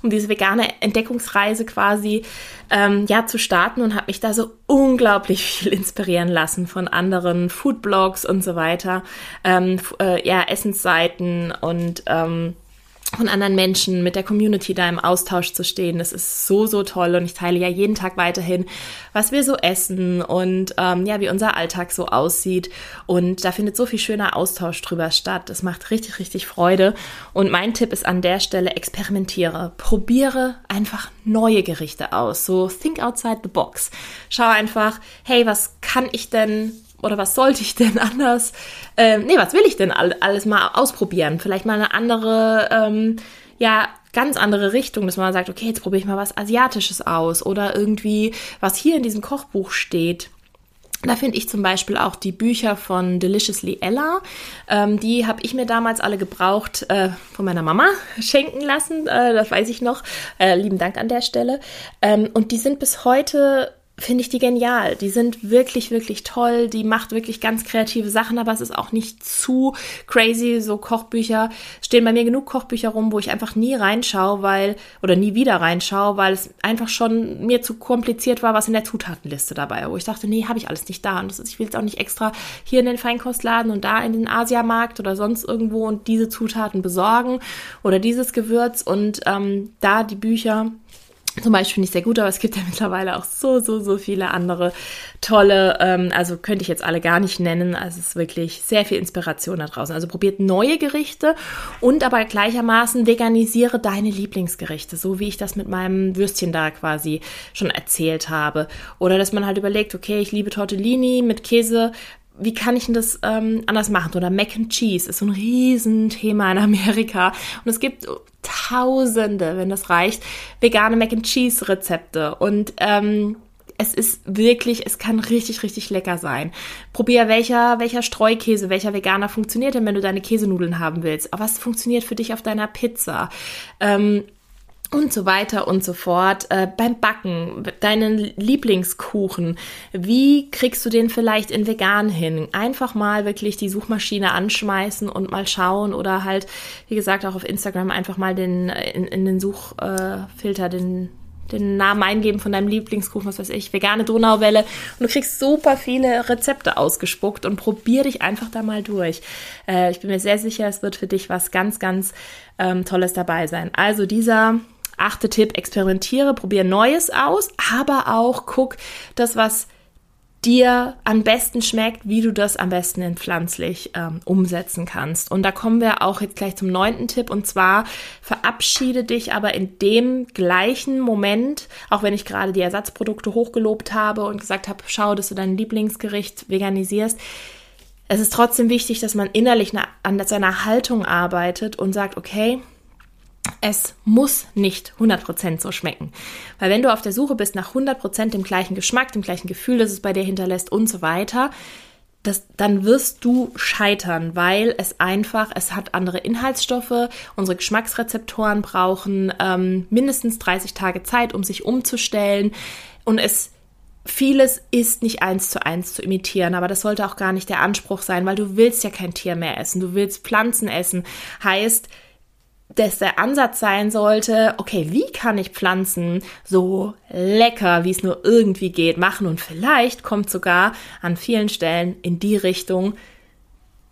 um diese vegane Entdeckungsreise quasi ähm, ja zu starten und habe mich da so unglaublich viel inspirieren lassen von anderen Foodblogs und so weiter, ähm, äh, ja Essensseiten und ähm, von anderen Menschen, mit der Community da im Austausch zu stehen. Das ist so, so toll und ich teile ja jeden Tag weiterhin, was wir so essen und ähm, ja, wie unser Alltag so aussieht. Und da findet so viel schöner Austausch drüber statt. Das macht richtig, richtig Freude. Und mein Tipp ist an der Stelle, experimentiere. Probiere einfach neue Gerichte aus. So think outside the box. Schau einfach, hey, was kann ich denn oder was sollte ich denn anders, ähm, nee, was will ich denn alles mal ausprobieren? Vielleicht mal eine andere, ähm, ja, ganz andere Richtung, dass man sagt, okay, jetzt probiere ich mal was Asiatisches aus oder irgendwie, was hier in diesem Kochbuch steht. Da finde ich zum Beispiel auch die Bücher von Deliciously Ella. Ähm, die habe ich mir damals alle gebraucht äh, von meiner Mama schenken lassen. Äh, das weiß ich noch. Äh, lieben Dank an der Stelle. Ähm, und die sind bis heute finde ich die genial. Die sind wirklich, wirklich toll. Die macht wirklich ganz kreative Sachen, aber es ist auch nicht zu crazy. So Kochbücher stehen bei mir genug Kochbücher rum, wo ich einfach nie reinschaue, weil, oder nie wieder reinschaue, weil es einfach schon mir zu kompliziert war, was in der Zutatenliste dabei, wo ich dachte, nee, habe ich alles nicht da. Und ist, ich will jetzt auch nicht extra hier in den Feinkostladen und da in den Asiamarkt oder sonst irgendwo und diese Zutaten besorgen oder dieses Gewürz und ähm, da die Bücher zum Beispiel finde ich sehr gut, aber es gibt ja mittlerweile auch so, so, so viele andere tolle, ähm, also könnte ich jetzt alle gar nicht nennen. Also es ist wirklich sehr viel Inspiration da draußen. Also probiert neue Gerichte und aber gleichermaßen veganisiere deine Lieblingsgerichte, so wie ich das mit meinem Würstchen da quasi schon erzählt habe. Oder dass man halt überlegt, okay, ich liebe Tortellini mit Käse, wie kann ich denn das ähm, anders machen? Oder Mac and Cheese ist so ein Riesenthema in Amerika. Und es gibt tausende, wenn das reicht, vegane Mac and Cheese Rezepte. Und ähm, es ist wirklich, es kann richtig, richtig lecker sein. Probier, welcher, welcher Streukäse, welcher Veganer funktioniert denn, wenn du deine Käsenudeln haben willst. Aber was funktioniert für dich auf deiner Pizza? Ähm, und so weiter und so fort. Äh, beim Backen, deinen Lieblingskuchen, wie kriegst du den vielleicht in vegan hin? Einfach mal wirklich die Suchmaschine anschmeißen und mal schauen oder halt, wie gesagt, auch auf Instagram einfach mal den in, in den Suchfilter äh, den den Namen eingeben von deinem Lieblingskuchen, was weiß ich, vegane Donauwelle und du kriegst super viele Rezepte ausgespuckt und probier dich einfach da mal durch. Äh, ich bin mir sehr sicher, es wird für dich was ganz, ganz ähm, Tolles dabei sein. Also dieser achte Tipp, experimentiere, probiere Neues aus, aber auch guck, das, was dir am besten schmeckt, wie du das am besten in pflanzlich ähm, umsetzen kannst. Und da kommen wir auch jetzt gleich zum neunten Tipp und zwar verabschiede dich aber in dem gleichen Moment, auch wenn ich gerade die Ersatzprodukte hochgelobt habe und gesagt habe, schau, dass du dein Lieblingsgericht veganisierst. Es ist trotzdem wichtig, dass man innerlich an seiner Haltung arbeitet und sagt, okay, es muss nicht 100% so schmecken. Weil wenn du auf der Suche bist nach 100% dem gleichen Geschmack, dem gleichen Gefühl, das es bei dir hinterlässt und so weiter, das, dann wirst du scheitern, weil es einfach, es hat andere Inhaltsstoffe, unsere Geschmacksrezeptoren brauchen ähm, mindestens 30 Tage Zeit, um sich umzustellen und es vieles ist nicht eins zu eins zu imitieren, aber das sollte auch gar nicht der Anspruch sein, weil du willst ja kein Tier mehr essen, du willst Pflanzen essen. Heißt, dass der Ansatz sein sollte, okay, wie kann ich Pflanzen so lecker, wie es nur irgendwie geht, machen? Und vielleicht kommt sogar an vielen Stellen in die Richtung,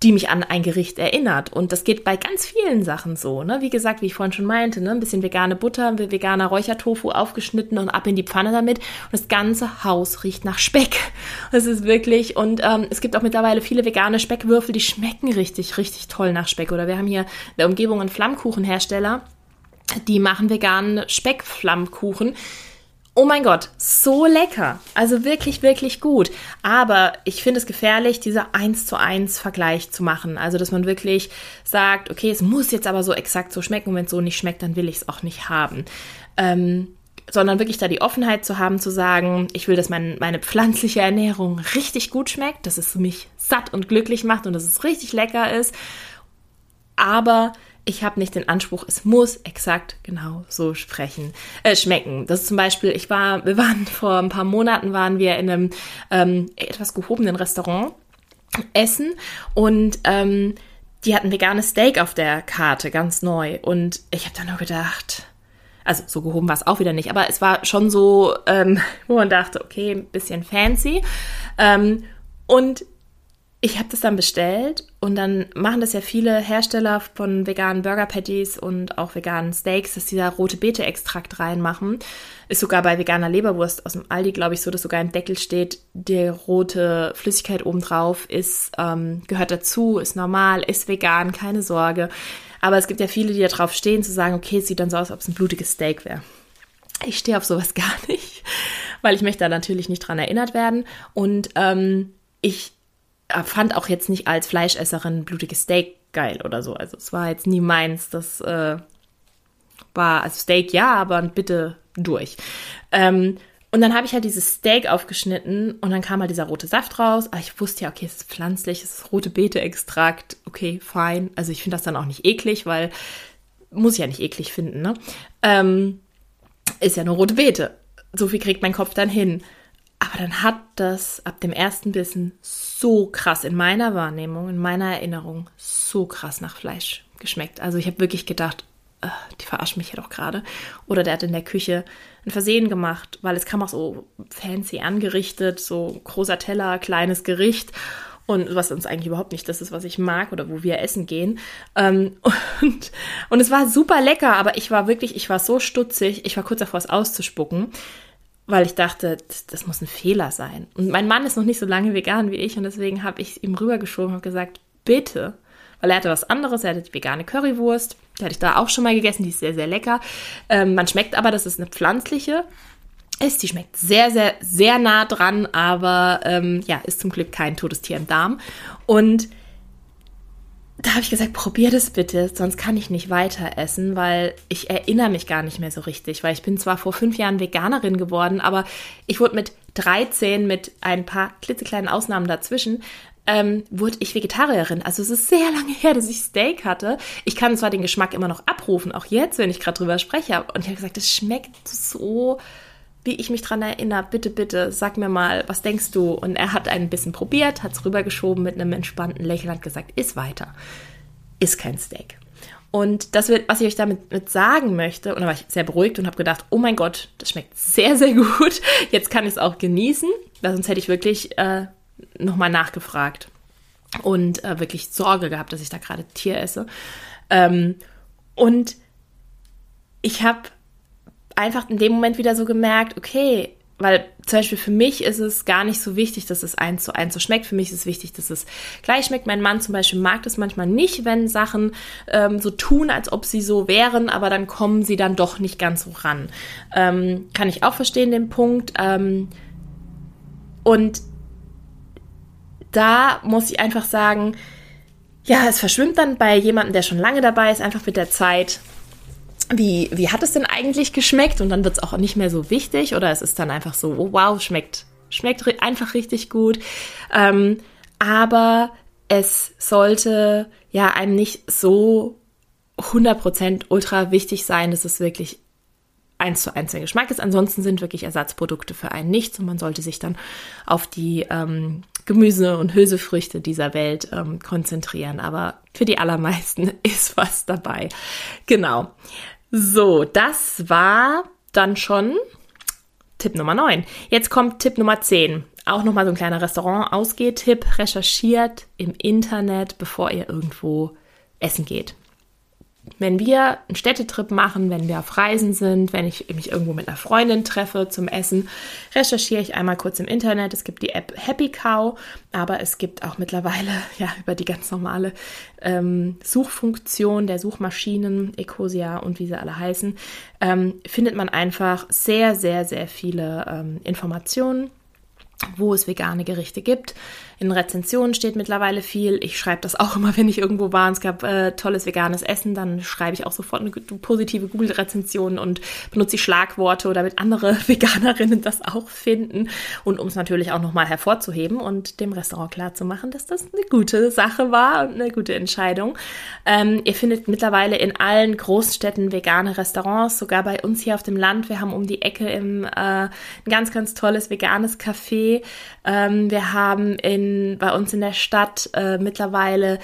die mich an ein Gericht erinnert. Und das geht bei ganz vielen Sachen so. Ne? Wie gesagt, wie ich vorhin schon meinte, ne? ein bisschen vegane Butter, veganer Räuchertofu aufgeschnitten und ab in die Pfanne damit. Und das ganze Haus riecht nach Speck. Das ist wirklich, und ähm, es gibt auch mittlerweile viele vegane Speckwürfel, die schmecken richtig, richtig toll nach Speck. Oder wir haben hier in der Umgebung einen Flammkuchenhersteller, die machen veganen Speckflammkuchen Oh mein Gott, so lecker. Also wirklich, wirklich gut. Aber ich finde es gefährlich, dieser 1 zu 1 Vergleich zu machen. Also, dass man wirklich sagt, okay, es muss jetzt aber so exakt so schmecken und wenn es so nicht schmeckt, dann will ich es auch nicht haben. Ähm, sondern wirklich da die Offenheit zu haben, zu sagen, ich will, dass mein, meine pflanzliche Ernährung richtig gut schmeckt, dass es mich satt und glücklich macht und dass es richtig lecker ist. Aber ich habe nicht den Anspruch, es muss exakt genau so sprechen, äh, schmecken. Das ist zum Beispiel, ich war, wir waren vor ein paar Monaten waren wir in einem ähm, etwas gehobenen Restaurant essen und ähm, die hatten veganes Steak auf der Karte, ganz neu. Und ich habe dann nur gedacht, also so gehoben war es auch wieder nicht, aber es war schon so, ähm, wo man dachte, okay, ein bisschen fancy. Ähm, und ich habe das dann bestellt und dann machen das ja viele Hersteller von veganen Burger Patties und auch veganen Steaks, dass sie da rote Beete-Extrakt reinmachen. Ist sogar bei veganer Leberwurst aus dem Aldi, glaube ich, so, dass sogar im Deckel steht, die rote Flüssigkeit obendrauf ist, ähm, gehört dazu, ist normal, ist vegan, keine Sorge. Aber es gibt ja viele, die da drauf stehen, zu sagen, okay, es sieht dann so aus, als ob es ein blutiges Steak wäre. Ich stehe auf sowas gar nicht, weil ich möchte da natürlich nicht dran erinnert werden. Und ähm, ich fand auch jetzt nicht als Fleischesserin blutiges Steak geil oder so. Also es war jetzt nie meins. Das äh, war, also Steak ja, aber bitte durch. Ähm, und dann habe ich halt dieses Steak aufgeschnitten und dann kam halt dieser rote Saft raus. Aber ich wusste ja, okay, es ist pflanzlich, es ist rote Beete-Extrakt. Okay, fein. Also ich finde das dann auch nicht eklig, weil muss ich ja nicht eklig finden, ne? Ähm, ist ja nur rote Beete. So viel kriegt mein Kopf dann hin. Aber dann hat das ab dem ersten Bissen so krass in meiner Wahrnehmung, in meiner Erinnerung, so krass nach Fleisch geschmeckt. Also ich habe wirklich gedacht, äh, die verarschen mich ja doch gerade. Oder der hat in der Küche ein Versehen gemacht, weil es kam auch so fancy angerichtet, so großer Teller, kleines Gericht. Und was uns eigentlich überhaupt nicht das ist, was ich mag oder wo wir essen gehen. Ähm, und, und es war super lecker, aber ich war wirklich, ich war so stutzig, ich war kurz davor, es auszuspucken weil ich dachte, das, muss ein Fehler sein. Und mein Mann ist noch nicht so lange vegan wie ich und deswegen habe ich ihm rübergeschoben und gesagt, bitte, weil er hatte was anderes, er hatte die vegane Currywurst, die hatte ich da auch schon mal gegessen, die ist sehr, sehr lecker. Ähm, man schmeckt aber, dass es eine pflanzliche ist, die schmeckt sehr, sehr, sehr nah dran, aber ähm, ja, ist zum Glück kein totes Tier im Darm. Und da habe ich gesagt, probier das bitte, sonst kann ich nicht weiter essen, weil ich erinnere mich gar nicht mehr so richtig, weil ich bin zwar vor fünf Jahren Veganerin geworden, aber ich wurde mit 13 mit ein paar klitzekleinen Ausnahmen dazwischen, ähm, wurde ich Vegetarierin. Also es ist sehr lange her, dass ich Steak hatte. Ich kann zwar den Geschmack immer noch abrufen, auch jetzt, wenn ich gerade drüber spreche, und ich habe gesagt, es schmeckt so wie ich mich dran erinnere, bitte, bitte, sag mir mal, was denkst du? Und er hat ein bisschen probiert, hat es rübergeschoben mit einem entspannten Lächeln, hat gesagt, ist weiter. Ist kein Steak. Und das wird, was ich euch damit mit sagen möchte, und da war ich sehr beruhigt und habe gedacht, oh mein Gott, das schmeckt sehr, sehr gut. Jetzt kann ich es auch genießen, weil sonst hätte ich wirklich äh, nochmal nachgefragt und äh, wirklich Sorge gehabt, dass ich da gerade Tier esse. Ähm, und ich habe einfach in dem Moment wieder so gemerkt, okay, weil zum Beispiel für mich ist es gar nicht so wichtig, dass es eins zu eins so schmeckt. Für mich ist es wichtig, dass es gleich schmeckt. Mein Mann zum Beispiel mag das manchmal nicht, wenn Sachen ähm, so tun, als ob sie so wären, aber dann kommen sie dann doch nicht ganz so ran. Ähm, kann ich auch verstehen, den Punkt. Ähm, und da muss ich einfach sagen, ja, es verschwimmt dann bei jemandem, der schon lange dabei ist, einfach mit der Zeit wie, wie hat es denn eigentlich geschmeckt? Und dann wird es auch nicht mehr so wichtig oder es ist dann einfach so, oh wow, schmeckt, schmeckt einfach richtig gut. Ähm, aber es sollte ja einem nicht so 100% ultra wichtig sein, dass es wirklich eins zu eins der Geschmack ist. Ansonsten sind wirklich Ersatzprodukte für einen nichts und man sollte sich dann auf die ähm, Gemüse- und Hülsefrüchte dieser Welt ähm, konzentrieren. Aber für die allermeisten ist was dabei. Genau. So, das war dann schon Tipp Nummer 9. Jetzt kommt Tipp Nummer 10. Auch nochmal so ein kleiner Restaurant-Ausgeh-Tipp. Recherchiert im Internet, bevor ihr irgendwo essen geht wenn wir einen Städtetrip machen, wenn wir auf Reisen sind, wenn ich mich irgendwo mit einer Freundin treffe zum Essen, recherchiere ich einmal kurz im Internet. Es gibt die App Happy Cow, aber es gibt auch mittlerweile ja über die ganz normale ähm, Suchfunktion der Suchmaschinen, Ecosia und wie sie alle heißen, ähm, findet man einfach sehr, sehr, sehr viele ähm, Informationen wo es vegane Gerichte gibt. In Rezensionen steht mittlerweile viel. Ich schreibe das auch immer, wenn ich irgendwo war und es gab äh, tolles veganes Essen, dann schreibe ich auch sofort eine positive Google-Rezension und benutze die Schlagworte, damit andere Veganerinnen das auch finden und um es natürlich auch nochmal hervorzuheben und dem Restaurant klarzumachen, dass das eine gute Sache war und eine gute Entscheidung. Ähm, ihr findet mittlerweile in allen Großstädten vegane Restaurants, sogar bei uns hier auf dem Land. Wir haben um die Ecke im, äh, ein ganz, ganz tolles veganes Café. Ähm, wir haben in bei uns in der Stadt äh, mittlerweile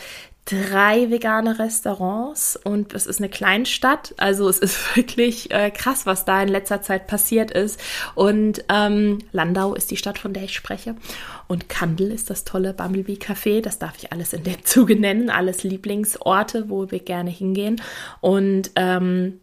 drei vegane Restaurants und es ist eine Kleinstadt. Also es ist wirklich äh, krass, was da in letzter Zeit passiert ist. Und ähm, Landau ist die Stadt, von der ich spreche. Und Kandel ist das tolle Bumblebee Café. Das darf ich alles in dem Zuge nennen. Alles Lieblingsorte, wo wir gerne hingehen. Und ähm,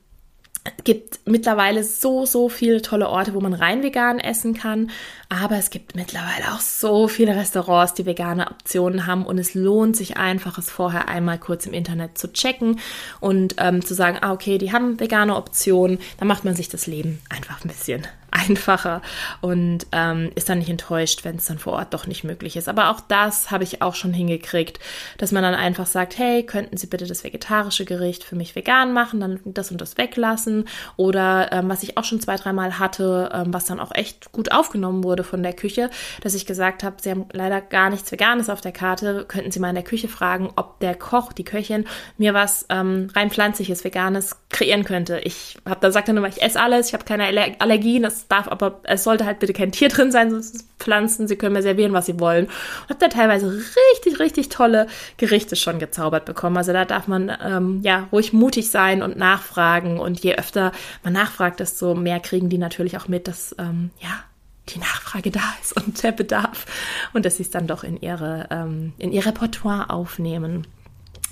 gibt mittlerweile so, so viele tolle Orte, wo man rein vegan essen kann. Aber es gibt mittlerweile auch so viele Restaurants, die vegane Optionen haben. Und es lohnt sich einfach, es vorher einmal kurz im Internet zu checken und ähm, zu sagen, ah, okay, die haben vegane Optionen. Dann macht man sich das Leben einfach ein bisschen einfacher und ähm, ist dann nicht enttäuscht, wenn es dann vor Ort doch nicht möglich ist. Aber auch das habe ich auch schon hingekriegt, dass man dann einfach sagt, hey, könnten Sie bitte das vegetarische Gericht für mich vegan machen, dann das und das weglassen. Oder ähm, was ich auch schon zwei, dreimal hatte, ähm, was dann auch echt gut aufgenommen wurde von der Küche, dass ich gesagt habe, Sie haben leider gar nichts Veganes auf der Karte, könnten Sie mal in der Küche fragen, ob der Koch, die Köchin, mir was ähm, rein pflanzliches, veganes kreieren könnte. Ich habe da sagt dann immer, ich esse alles, ich habe keine Allergien, das darf aber, es sollte halt bitte kein Tier drin sein, sonst Pflanzen, sie können mir servieren, was sie wollen. Und habe da teilweise richtig, richtig tolle Gerichte schon gezaubert bekommen. Also da darf man ähm, ja ruhig mutig sein und nachfragen. Und je öfter man nachfragt, desto mehr kriegen die natürlich auch mit, dass ähm, ja die Nachfrage da ist und der Bedarf und dass sie es dann doch in ihre ähm, in ihr Repertoire aufnehmen.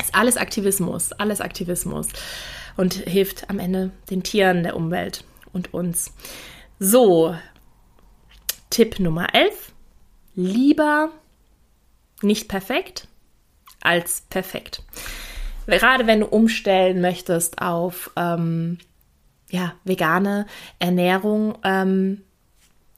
Ist alles Aktivismus, alles Aktivismus und hilft am Ende den Tieren, der Umwelt und uns. So, Tipp Nummer 11. Lieber nicht perfekt als perfekt. Gerade wenn du umstellen möchtest auf ähm, ja, vegane Ernährung, ähm,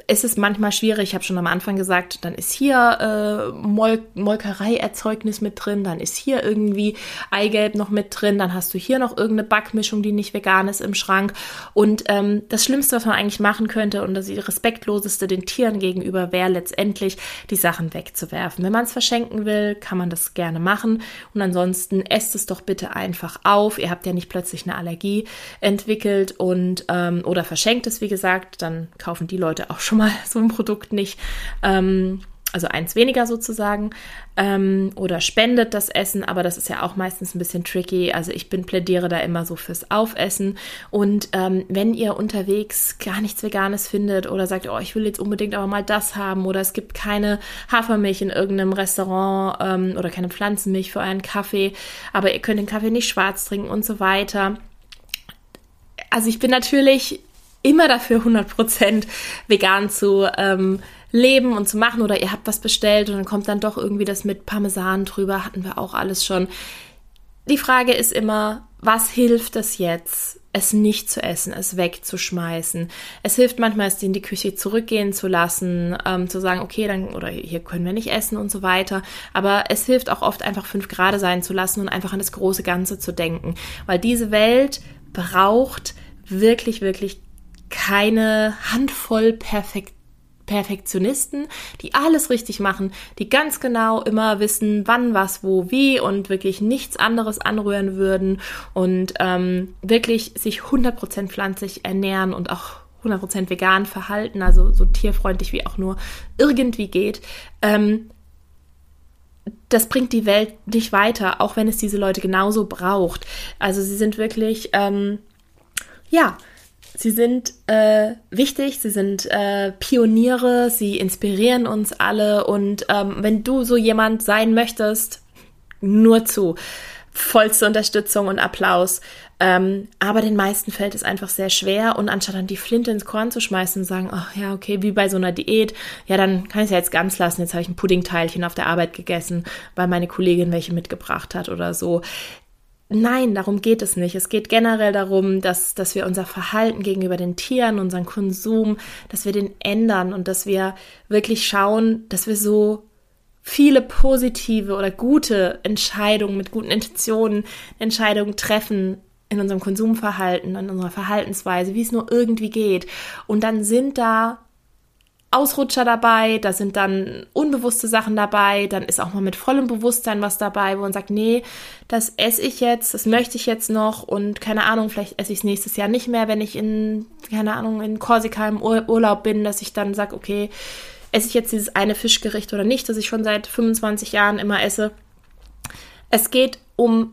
ist es manchmal schwierig. Ich habe schon am Anfang gesagt, dann ist hier äh, Mol Molkereierzeugnis mit drin, dann ist hier irgendwie Eigelb noch mit drin, dann hast du hier noch irgendeine Backmischung, die nicht vegan ist im Schrank. Und ähm, das Schlimmste, was man eigentlich machen könnte und das respektloseste den Tieren gegenüber wäre letztendlich, die Sachen wegzuwerfen. Wenn man es verschenken will, kann man das gerne machen. Und ansonsten esst es doch bitte einfach auf. Ihr habt ja nicht plötzlich eine Allergie entwickelt und ähm, oder verschenkt es, wie gesagt, dann kaufen die Leute auch schon schon mal so ein Produkt nicht. Ähm, also eins weniger sozusagen, ähm, oder spendet das Essen, aber das ist ja auch meistens ein bisschen tricky. Also ich bin plädiere da immer so fürs Aufessen. Und ähm, wenn ihr unterwegs gar nichts Veganes findet oder sagt, oh, ich will jetzt unbedingt aber mal das haben oder es gibt keine Hafermilch in irgendeinem Restaurant ähm, oder keine Pflanzenmilch für euren Kaffee, aber ihr könnt den Kaffee nicht schwarz trinken und so weiter. Also ich bin natürlich immer dafür 100% vegan zu ähm, leben und zu machen oder ihr habt was bestellt und dann kommt dann doch irgendwie das mit Parmesan drüber, hatten wir auch alles schon. Die Frage ist immer, was hilft es jetzt, es nicht zu essen, es wegzuschmeißen? Es hilft manchmal, es in die Küche zurückgehen zu lassen, ähm, zu sagen, okay, dann, oder hier können wir nicht essen und so weiter. Aber es hilft auch oft einfach fünf Grade sein zu lassen und einfach an das große Ganze zu denken. Weil diese Welt braucht wirklich, wirklich keine Handvoll perfekt, Perfektionisten, die alles richtig machen, die ganz genau immer wissen, wann, was, wo, wie und wirklich nichts anderes anrühren würden und ähm, wirklich sich 100% pflanzlich ernähren und auch 100% vegan verhalten, also so tierfreundlich wie auch nur irgendwie geht. Ähm, das bringt die Welt nicht weiter, auch wenn es diese Leute genauso braucht. Also sie sind wirklich, ähm, ja, Sie sind äh, wichtig, sie sind äh, Pioniere, sie inspirieren uns alle und ähm, wenn du so jemand sein möchtest, nur zu. Vollste Unterstützung und Applaus. Ähm, aber den meisten fällt es einfach sehr schwer und anstatt dann die Flinte ins Korn zu schmeißen und sagen, ach ja, okay, wie bei so einer Diät, ja, dann kann ich es ja jetzt ganz lassen. Jetzt habe ich ein Puddingteilchen auf der Arbeit gegessen, weil meine Kollegin welche mitgebracht hat oder so. Nein, darum geht es nicht. Es geht generell darum, dass, dass wir unser Verhalten gegenüber den Tieren, unseren Konsum, dass wir den ändern und dass wir wirklich schauen, dass wir so viele positive oder gute Entscheidungen mit guten Intentionen, Entscheidungen treffen in unserem Konsumverhalten, in unserer Verhaltensweise, wie es nur irgendwie geht. Und dann sind da Ausrutscher dabei, da sind dann unbewusste Sachen dabei, dann ist auch mal mit vollem Bewusstsein was dabei, wo man sagt, nee, das esse ich jetzt, das möchte ich jetzt noch und keine Ahnung, vielleicht esse ich es nächstes Jahr nicht mehr, wenn ich in, keine Ahnung, in Korsika im Urlaub bin, dass ich dann sage, okay, esse ich jetzt dieses eine Fischgericht oder nicht, das ich schon seit 25 Jahren immer esse. Es geht um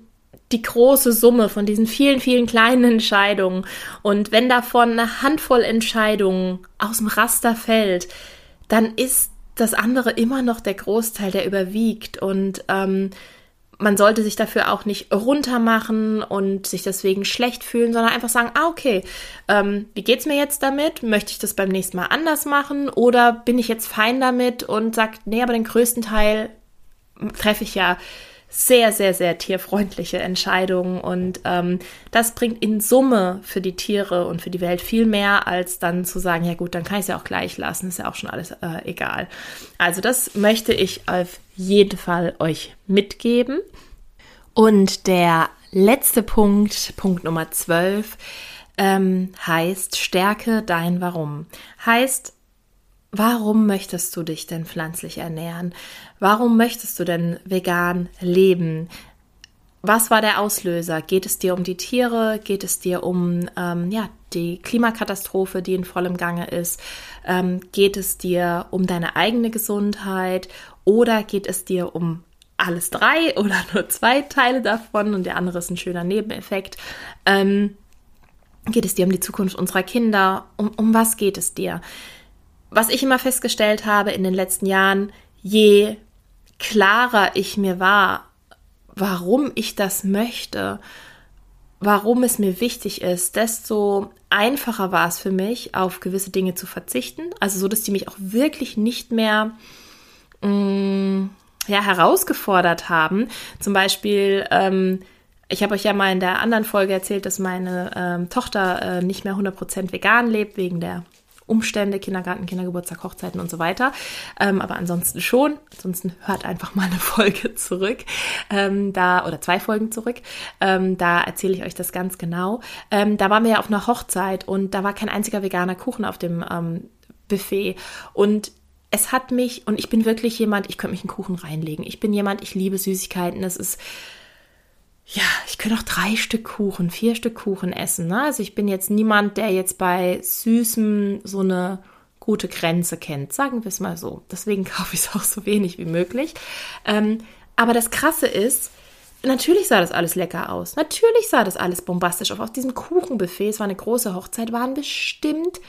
die große Summe von diesen vielen, vielen kleinen Entscheidungen. Und wenn davon eine Handvoll Entscheidungen aus dem Raster fällt, dann ist das andere immer noch der Großteil, der überwiegt. Und ähm, man sollte sich dafür auch nicht runtermachen und sich deswegen schlecht fühlen, sondern einfach sagen, ah, okay, ähm, wie geht's mir jetzt damit? Möchte ich das beim nächsten Mal anders machen? Oder bin ich jetzt fein damit und sage, nee, aber den größten Teil treffe ich ja sehr, sehr, sehr tierfreundliche Entscheidungen und ähm, das bringt in Summe für die Tiere und für die Welt viel mehr, als dann zu sagen, ja gut, dann kann ich es ja auch gleich lassen, ist ja auch schon alles äh, egal. Also das möchte ich auf jeden Fall euch mitgeben. Und der letzte Punkt, Punkt Nummer 12, ähm, heißt, stärke dein Warum. Heißt, Warum möchtest du dich denn pflanzlich ernähren? Warum möchtest du denn vegan leben? Was war der Auslöser? Geht es dir um die Tiere? Geht es dir um ähm, ja, die Klimakatastrophe, die in vollem Gange ist? Ähm, geht es dir um deine eigene Gesundheit? Oder geht es dir um alles drei oder nur zwei Teile davon und der andere ist ein schöner Nebeneffekt? Ähm, geht es dir um die Zukunft unserer Kinder? Um, um was geht es dir? Was ich immer festgestellt habe in den letzten Jahren, je klarer ich mir war, warum ich das möchte, warum es mir wichtig ist, desto einfacher war es für mich, auf gewisse Dinge zu verzichten. Also so, dass die mich auch wirklich nicht mehr mh, mm, ja, herausgefordert haben. Zum Beispiel, ähm, ich habe euch ja mal in der anderen Folge erzählt, dass meine ähm, Tochter äh, nicht mehr 100% vegan lebt, wegen der Umstände, Kindergarten, Kindergeburtstag, Hochzeiten und so weiter. Ähm, aber ansonsten schon. Ansonsten hört einfach mal eine Folge zurück. Ähm, da, oder zwei Folgen zurück. Ähm, da erzähle ich euch das ganz genau. Ähm, da waren wir ja auf einer Hochzeit und da war kein einziger veganer Kuchen auf dem ähm, Buffet. Und es hat mich, und ich bin wirklich jemand, ich könnte mich einen Kuchen reinlegen. Ich bin jemand, ich liebe Süßigkeiten. Es ist ja, ich könnte auch drei Stück Kuchen, vier Stück Kuchen essen. Ne? Also ich bin jetzt niemand, der jetzt bei Süßem so eine gute Grenze kennt, sagen wir es mal so. Deswegen kaufe ich es auch so wenig wie möglich. Ähm, aber das Krasse ist, natürlich sah das alles lecker aus. Natürlich sah das alles bombastisch aus. Auf diesem Kuchenbuffet, es war eine große Hochzeit, waren bestimmt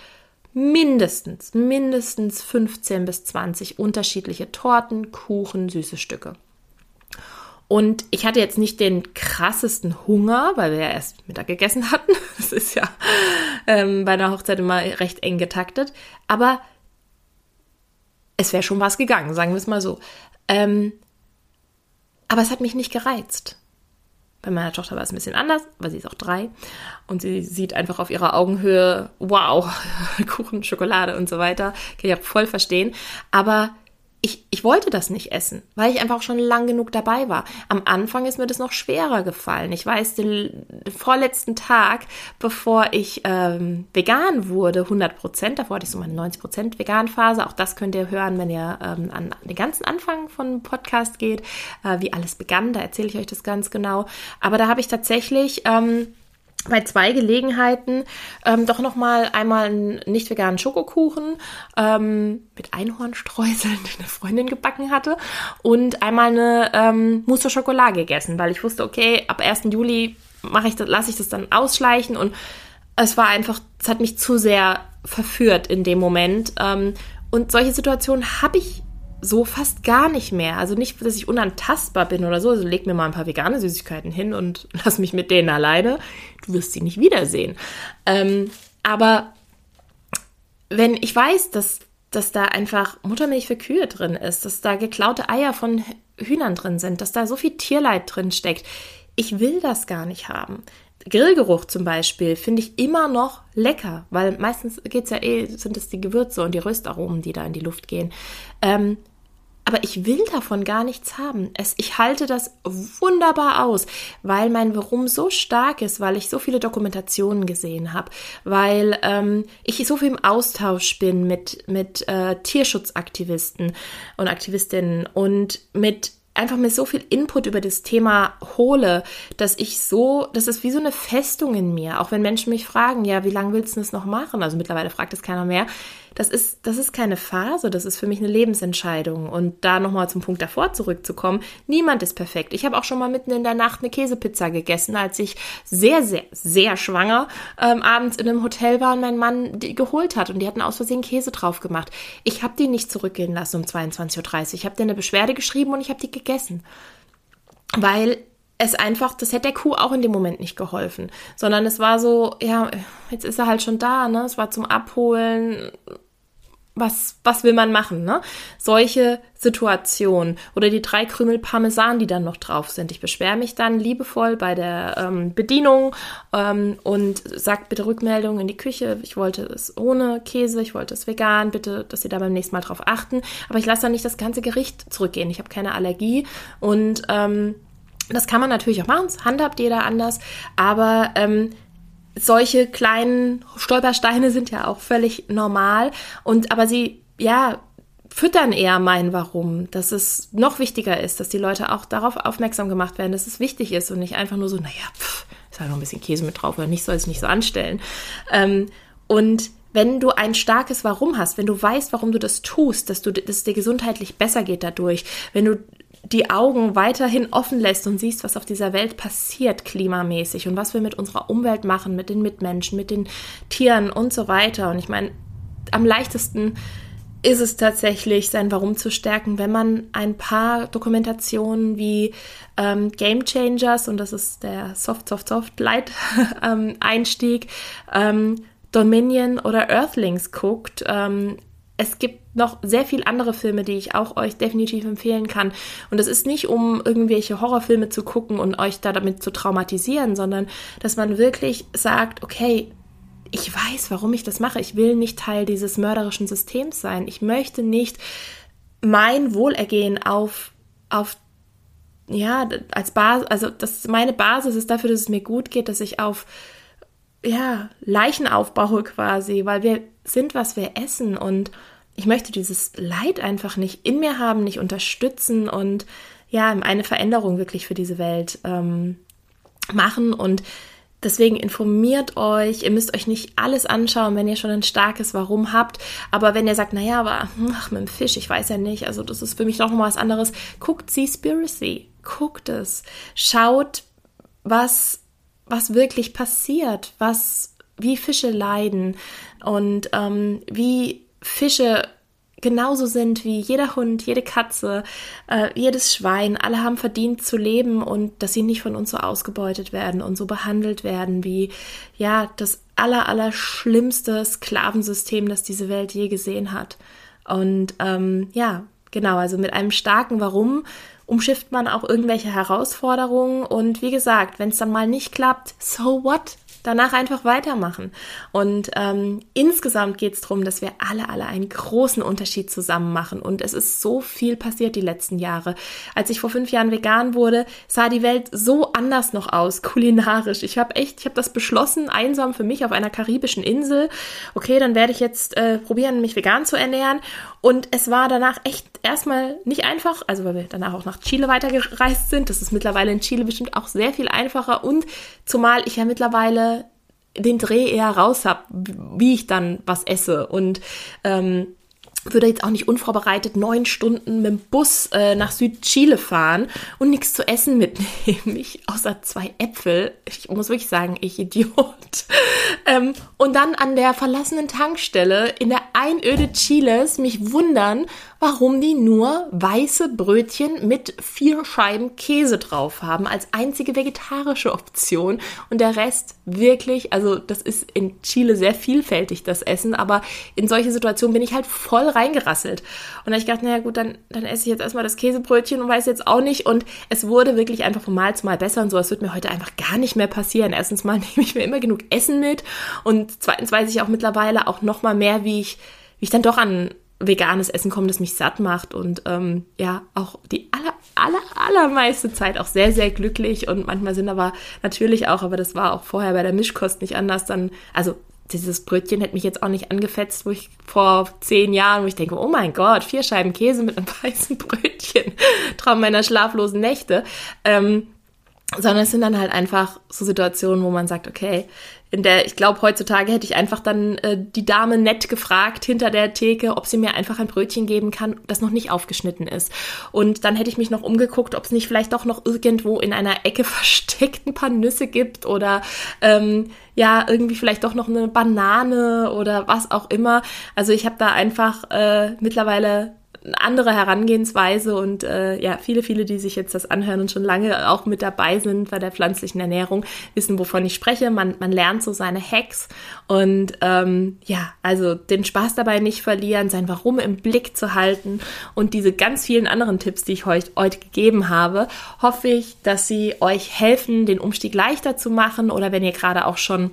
mindestens, mindestens 15 bis 20 unterschiedliche Torten, Kuchen, süße Stücke. Und ich hatte jetzt nicht den krassesten Hunger, weil wir ja erst Mittag gegessen hatten. Das ist ja ähm, bei einer Hochzeit immer recht eng getaktet. Aber es wäre schon was gegangen, sagen wir es mal so. Ähm, aber es hat mich nicht gereizt. Bei meiner Tochter war es ein bisschen anders, weil sie ist auch drei. Und sie sieht einfach auf ihrer Augenhöhe, wow, Kuchen, Schokolade und so weiter. Kann ich auch voll verstehen. Aber ich, ich wollte das nicht essen, weil ich einfach schon lang genug dabei war. Am Anfang ist mir das noch schwerer gefallen. Ich weiß, den, den vorletzten Tag, bevor ich ähm, vegan wurde, 100 Prozent, davor hatte ich so meine 90 Prozent Vegan-Phase. Auch das könnt ihr hören, wenn ihr ähm, an den ganzen Anfang von Podcast geht, äh, wie alles begann. Da erzähle ich euch das ganz genau. Aber da habe ich tatsächlich... Ähm, bei zwei Gelegenheiten ähm, doch noch mal einmal einen nicht veganen Schokokuchen ähm, mit Einhornstreuseln, den eine Freundin gebacken hatte, und einmal eine ähm, Mousse Schokolade gegessen, weil ich wusste, okay, ab 1. Juli mache ich das, lasse ich das dann ausschleichen und es war einfach, es hat mich zu sehr verführt in dem Moment. Ähm, und solche Situationen habe ich so fast gar nicht mehr. Also nicht, dass ich unantastbar bin oder so. Also leg mir mal ein paar vegane Süßigkeiten hin und lass mich mit denen alleine. Du wirst sie nicht wiedersehen. Ähm, aber wenn ich weiß, dass, dass da einfach Muttermilch für Kühe drin ist, dass da geklaute Eier von Hühnern drin sind, dass da so viel Tierleid drin steckt, ich will das gar nicht haben. Grillgeruch zum Beispiel finde ich immer noch lecker, weil meistens geht's ja eh, sind es die Gewürze und die Röstaromen, die da in die Luft gehen. Ähm, aber ich will davon gar nichts haben. Es, ich halte das wunderbar aus, weil mein Warum so stark ist, weil ich so viele Dokumentationen gesehen habe, weil ähm, ich so viel im Austausch bin mit, mit äh, Tierschutzaktivisten und Aktivistinnen und mit einfach mir so viel Input über das Thema hole, dass ich so, das ist wie so eine Festung in mir. Auch wenn Menschen mich fragen, ja, wie lange willst du das noch machen? Also mittlerweile fragt es keiner mehr. Das ist, das ist keine Phase, das ist für mich eine Lebensentscheidung. Und da nochmal zum Punkt davor zurückzukommen, niemand ist perfekt. Ich habe auch schon mal mitten in der Nacht eine Käsepizza gegessen, als ich sehr, sehr, sehr schwanger ähm, abends in einem Hotel war und mein Mann die geholt hat und die hatten aus Versehen Käse drauf gemacht. Ich habe die nicht zurückgehen lassen um 22.30 Uhr. Ich habe dir eine Beschwerde geschrieben und ich habe die gegessen. Weil es einfach, das hätte der Kuh auch in dem Moment nicht geholfen, sondern es war so, ja, jetzt ist er halt schon da, ne? Es war zum Abholen. Was, was will man machen, ne? Solche Situationen oder die drei Krümel Parmesan, die dann noch drauf sind. Ich beschwere mich dann liebevoll bei der ähm, Bedienung ähm, und sage bitte Rückmeldung in die Küche. Ich wollte es ohne Käse, ich wollte es vegan. Bitte, dass Sie da beim nächsten Mal drauf achten. Aber ich lasse dann nicht das ganze Gericht zurückgehen. Ich habe keine Allergie und ähm, das kann man natürlich auch machen, das handhabt jeder anders, aber ähm, solche kleinen Stolpersteine sind ja auch völlig normal und aber sie, ja, füttern eher mein Warum, dass es noch wichtiger ist, dass die Leute auch darauf aufmerksam gemacht werden, dass es wichtig ist und nicht einfach nur so, naja, pff, ist halt noch ein bisschen Käse mit drauf oder nicht, soll es nicht so anstellen. Ähm, und wenn du ein starkes Warum hast, wenn du weißt, warum du das tust, dass du, dass es dir gesundheitlich besser geht dadurch, wenn du die Augen weiterhin offen lässt und siehst, was auf dieser Welt passiert klimamäßig und was wir mit unserer Umwelt machen, mit den Mitmenschen, mit den Tieren und so weiter. Und ich meine, am leichtesten ist es tatsächlich, sein Warum zu stärken, wenn man ein paar Dokumentationen wie ähm, Game Changers, und das ist der Soft, Soft, Soft Light ähm, Einstieg, ähm, Dominion oder Earthlings guckt, ähm, es gibt noch sehr viele andere Filme, die ich auch euch definitiv empfehlen kann. Und es ist nicht, um irgendwelche Horrorfilme zu gucken und euch da damit zu traumatisieren, sondern dass man wirklich sagt, okay, ich weiß, warum ich das mache. Ich will nicht Teil dieses mörderischen Systems sein. Ich möchte nicht mein Wohlergehen auf, auf ja, als Basis, also das meine Basis ist dafür, dass es mir gut geht, dass ich auf ja, Leichen aufbaue quasi, weil wir sind, was wir essen und ich möchte dieses Leid einfach nicht in mir haben, nicht unterstützen und ja, eine Veränderung wirklich für diese Welt ähm, machen und Deswegen informiert euch, ihr müsst euch nicht alles anschauen, wenn ihr schon ein starkes Warum habt. Aber wenn ihr sagt, naja, aber ach, mit dem Fisch, ich weiß ja nicht, also das ist für mich noch mal was anderes, guckt Seaspiracy, guckt es. Schaut, was, was wirklich passiert, was, wie Fische leiden und ähm, wie Fische genauso sind wie jeder Hund, jede Katze, äh, jedes Schwein. Alle haben verdient zu leben und dass sie nicht von uns so ausgebeutet werden und so behandelt werden wie ja das aller aller schlimmste Sklavensystem, das diese Welt je gesehen hat. Und ähm, ja, genau, also mit einem starken Warum umschifft man auch irgendwelche Herausforderungen und wie gesagt, wenn es dann mal nicht klappt, so what? Danach einfach weitermachen. Und ähm, insgesamt geht es darum, dass wir alle, alle einen großen Unterschied zusammen machen. Und es ist so viel passiert die letzten Jahre. Als ich vor fünf Jahren vegan wurde, sah die Welt so anders noch aus, kulinarisch. Ich habe echt, ich habe das beschlossen, einsam für mich auf einer karibischen Insel. Okay, dann werde ich jetzt äh, probieren, mich vegan zu ernähren. Und es war danach echt erstmal nicht einfach, also weil wir danach auch nach Chile weitergereist sind. Das ist mittlerweile in Chile bestimmt auch sehr viel einfacher. Und zumal ich ja mittlerweile den Dreh eher raus habe, wie ich dann was esse. Und ähm, würde jetzt auch nicht unvorbereitet neun Stunden mit dem Bus äh, nach Südchile fahren und nichts zu essen mitnehmen. Ich, außer zwei Äpfel. Ich muss wirklich sagen, ich Idiot. ähm, und dann an der verlassenen Tankstelle in der Einöde Chiles mich wundern, warum die nur weiße Brötchen mit vier Scheiben Käse drauf haben als einzige vegetarische Option und der Rest wirklich, also das ist in Chile sehr vielfältig das Essen, aber in solche Situationen bin ich halt voll reingerasselt. Und da ich gedacht, naja gut, dann, dann esse ich jetzt erstmal das Käsebrötchen und weiß jetzt auch nicht und es wurde wirklich einfach von Mal zu Mal besser und so, es wird mir heute einfach gar nicht mehr passieren. Erstens mal nehme ich mir immer genug Essen mit und zweitens weiß ich auch mittlerweile auch noch mal mehr, wie ich wie ich dann doch an veganes Essen kommen, das mich satt macht und ähm, ja, auch die aller, aller, allermeiste Zeit auch sehr, sehr glücklich und manchmal sind aber natürlich auch, aber das war auch vorher bei der Mischkost nicht anders, dann, also dieses Brötchen hätte mich jetzt auch nicht angefetzt, wo ich vor zehn Jahren, wo ich denke, oh mein Gott, vier Scheiben Käse mit einem weißen Brötchen, Traum meiner schlaflosen Nächte, ähm, sondern es sind dann halt einfach so Situationen, wo man sagt, okay, in der, ich glaube, heutzutage hätte ich einfach dann äh, die Dame nett gefragt hinter der Theke, ob sie mir einfach ein Brötchen geben kann, das noch nicht aufgeschnitten ist. Und dann hätte ich mich noch umgeguckt, ob es nicht vielleicht doch noch irgendwo in einer Ecke versteckt ein paar Nüsse gibt oder ähm, ja, irgendwie vielleicht doch noch eine Banane oder was auch immer. Also ich habe da einfach äh, mittlerweile andere Herangehensweise und äh, ja, viele, viele, die sich jetzt das anhören und schon lange auch mit dabei sind bei der pflanzlichen Ernährung, wissen, wovon ich spreche. Man, man lernt so seine Hacks und ähm, ja, also den Spaß dabei nicht verlieren, sein Warum im Blick zu halten und diese ganz vielen anderen Tipps, die ich euch heute gegeben habe, hoffe ich, dass sie euch helfen, den Umstieg leichter zu machen oder wenn ihr gerade auch schon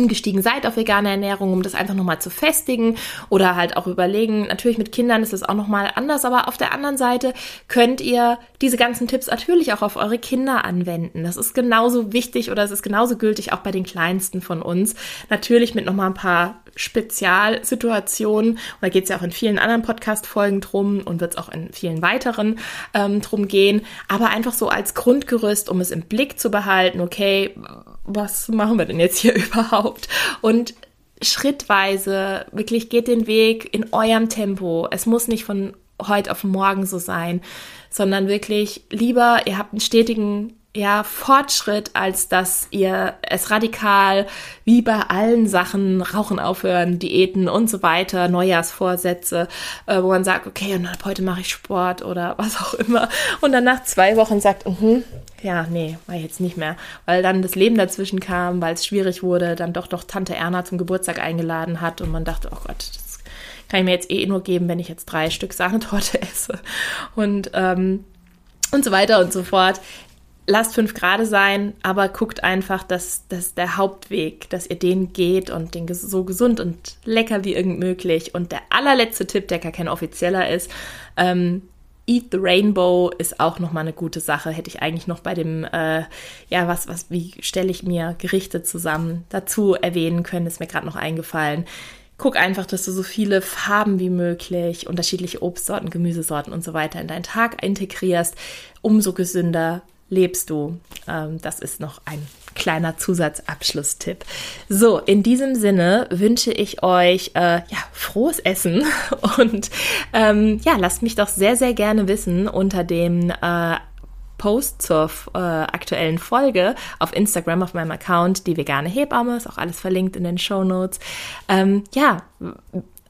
umgestiegen seid auf vegane Ernährung, um das einfach nochmal zu festigen oder halt auch überlegen. Natürlich mit Kindern ist es auch nochmal anders, aber auf der anderen Seite könnt ihr diese ganzen Tipps natürlich auch auf eure Kinder anwenden. Das ist genauso wichtig oder es ist genauso gültig auch bei den kleinsten von uns. Natürlich mit nochmal ein paar Spezialsituationen. Und da geht es ja auch in vielen anderen Podcast-Folgen drum und wird es auch in vielen weiteren ähm, drum gehen. Aber einfach so als Grundgerüst, um es im Blick zu behalten, okay, was machen wir denn jetzt hier überhaupt? Und schrittweise wirklich geht den Weg in eurem Tempo. Es muss nicht von heute auf morgen so sein, sondern wirklich lieber, ihr habt einen stetigen ja, Fortschritt, als dass ihr es radikal, wie bei allen Sachen, Rauchen aufhören, Diäten und so weiter, Neujahrsvorsätze, äh, wo man sagt, okay, und ab heute mache ich Sport oder was auch immer. Und dann nach zwei Wochen sagt, uh -huh, ja, nee, war jetzt nicht mehr. Weil dann das Leben dazwischen kam, weil es schwierig wurde, dann doch doch Tante Erna zum Geburtstag eingeladen hat und man dachte, oh Gott, das kann ich mir jetzt eh nur geben, wenn ich jetzt drei Stück Sahnetorte esse. Und, ähm, und so weiter und so fort lasst fünf Grade sein, aber guckt einfach, dass, dass der Hauptweg, dass ihr den geht und den so gesund und lecker wie irgend möglich. Und der allerletzte Tipp, der gar kein offizieller ist, ähm, Eat the Rainbow ist auch nochmal eine gute Sache. Hätte ich eigentlich noch bei dem, äh, ja, was, was, wie stelle ich mir Gerichte zusammen dazu erwähnen können, ist mir gerade noch eingefallen. Guck einfach, dass du so viele Farben wie möglich, unterschiedliche Obstsorten, Gemüsesorten und so weiter in deinen Tag integrierst. Umso gesünder lebst du? Ähm, das ist noch ein kleiner Zusatzabschlusstipp. So, in diesem Sinne wünsche ich euch äh, ja, frohes Essen und ähm, ja, lasst mich doch sehr, sehr gerne wissen unter dem äh, Post zur äh, aktuellen Folge auf Instagram auf meinem Account, die vegane Hebamme, ist auch alles verlinkt in den Show Notes. Ähm, ja,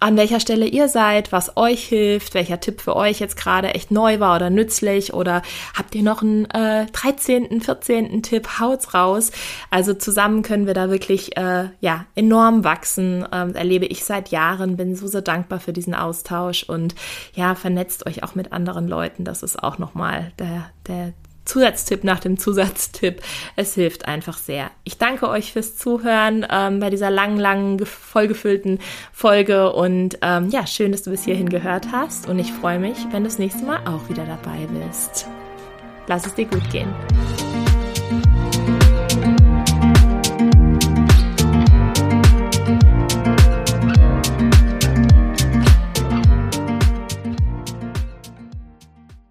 an welcher Stelle ihr seid, was euch hilft, welcher Tipp für euch jetzt gerade echt neu war oder nützlich oder habt ihr noch einen äh, 13., 14. Tipp, haut's raus. Also zusammen können wir da wirklich äh, ja enorm wachsen, ähm, erlebe ich seit Jahren, bin so, so dankbar für diesen Austausch und ja, vernetzt euch auch mit anderen Leuten, das ist auch nochmal der, der Zusatztipp nach dem Zusatztipp. Es hilft einfach sehr. Ich danke euch fürs Zuhören ähm, bei dieser langen, langen, vollgefüllten Folge und ähm, ja, schön, dass du bis hierhin gehört hast und ich freue mich, wenn du das nächste Mal auch wieder dabei bist. Lass es dir gut gehen.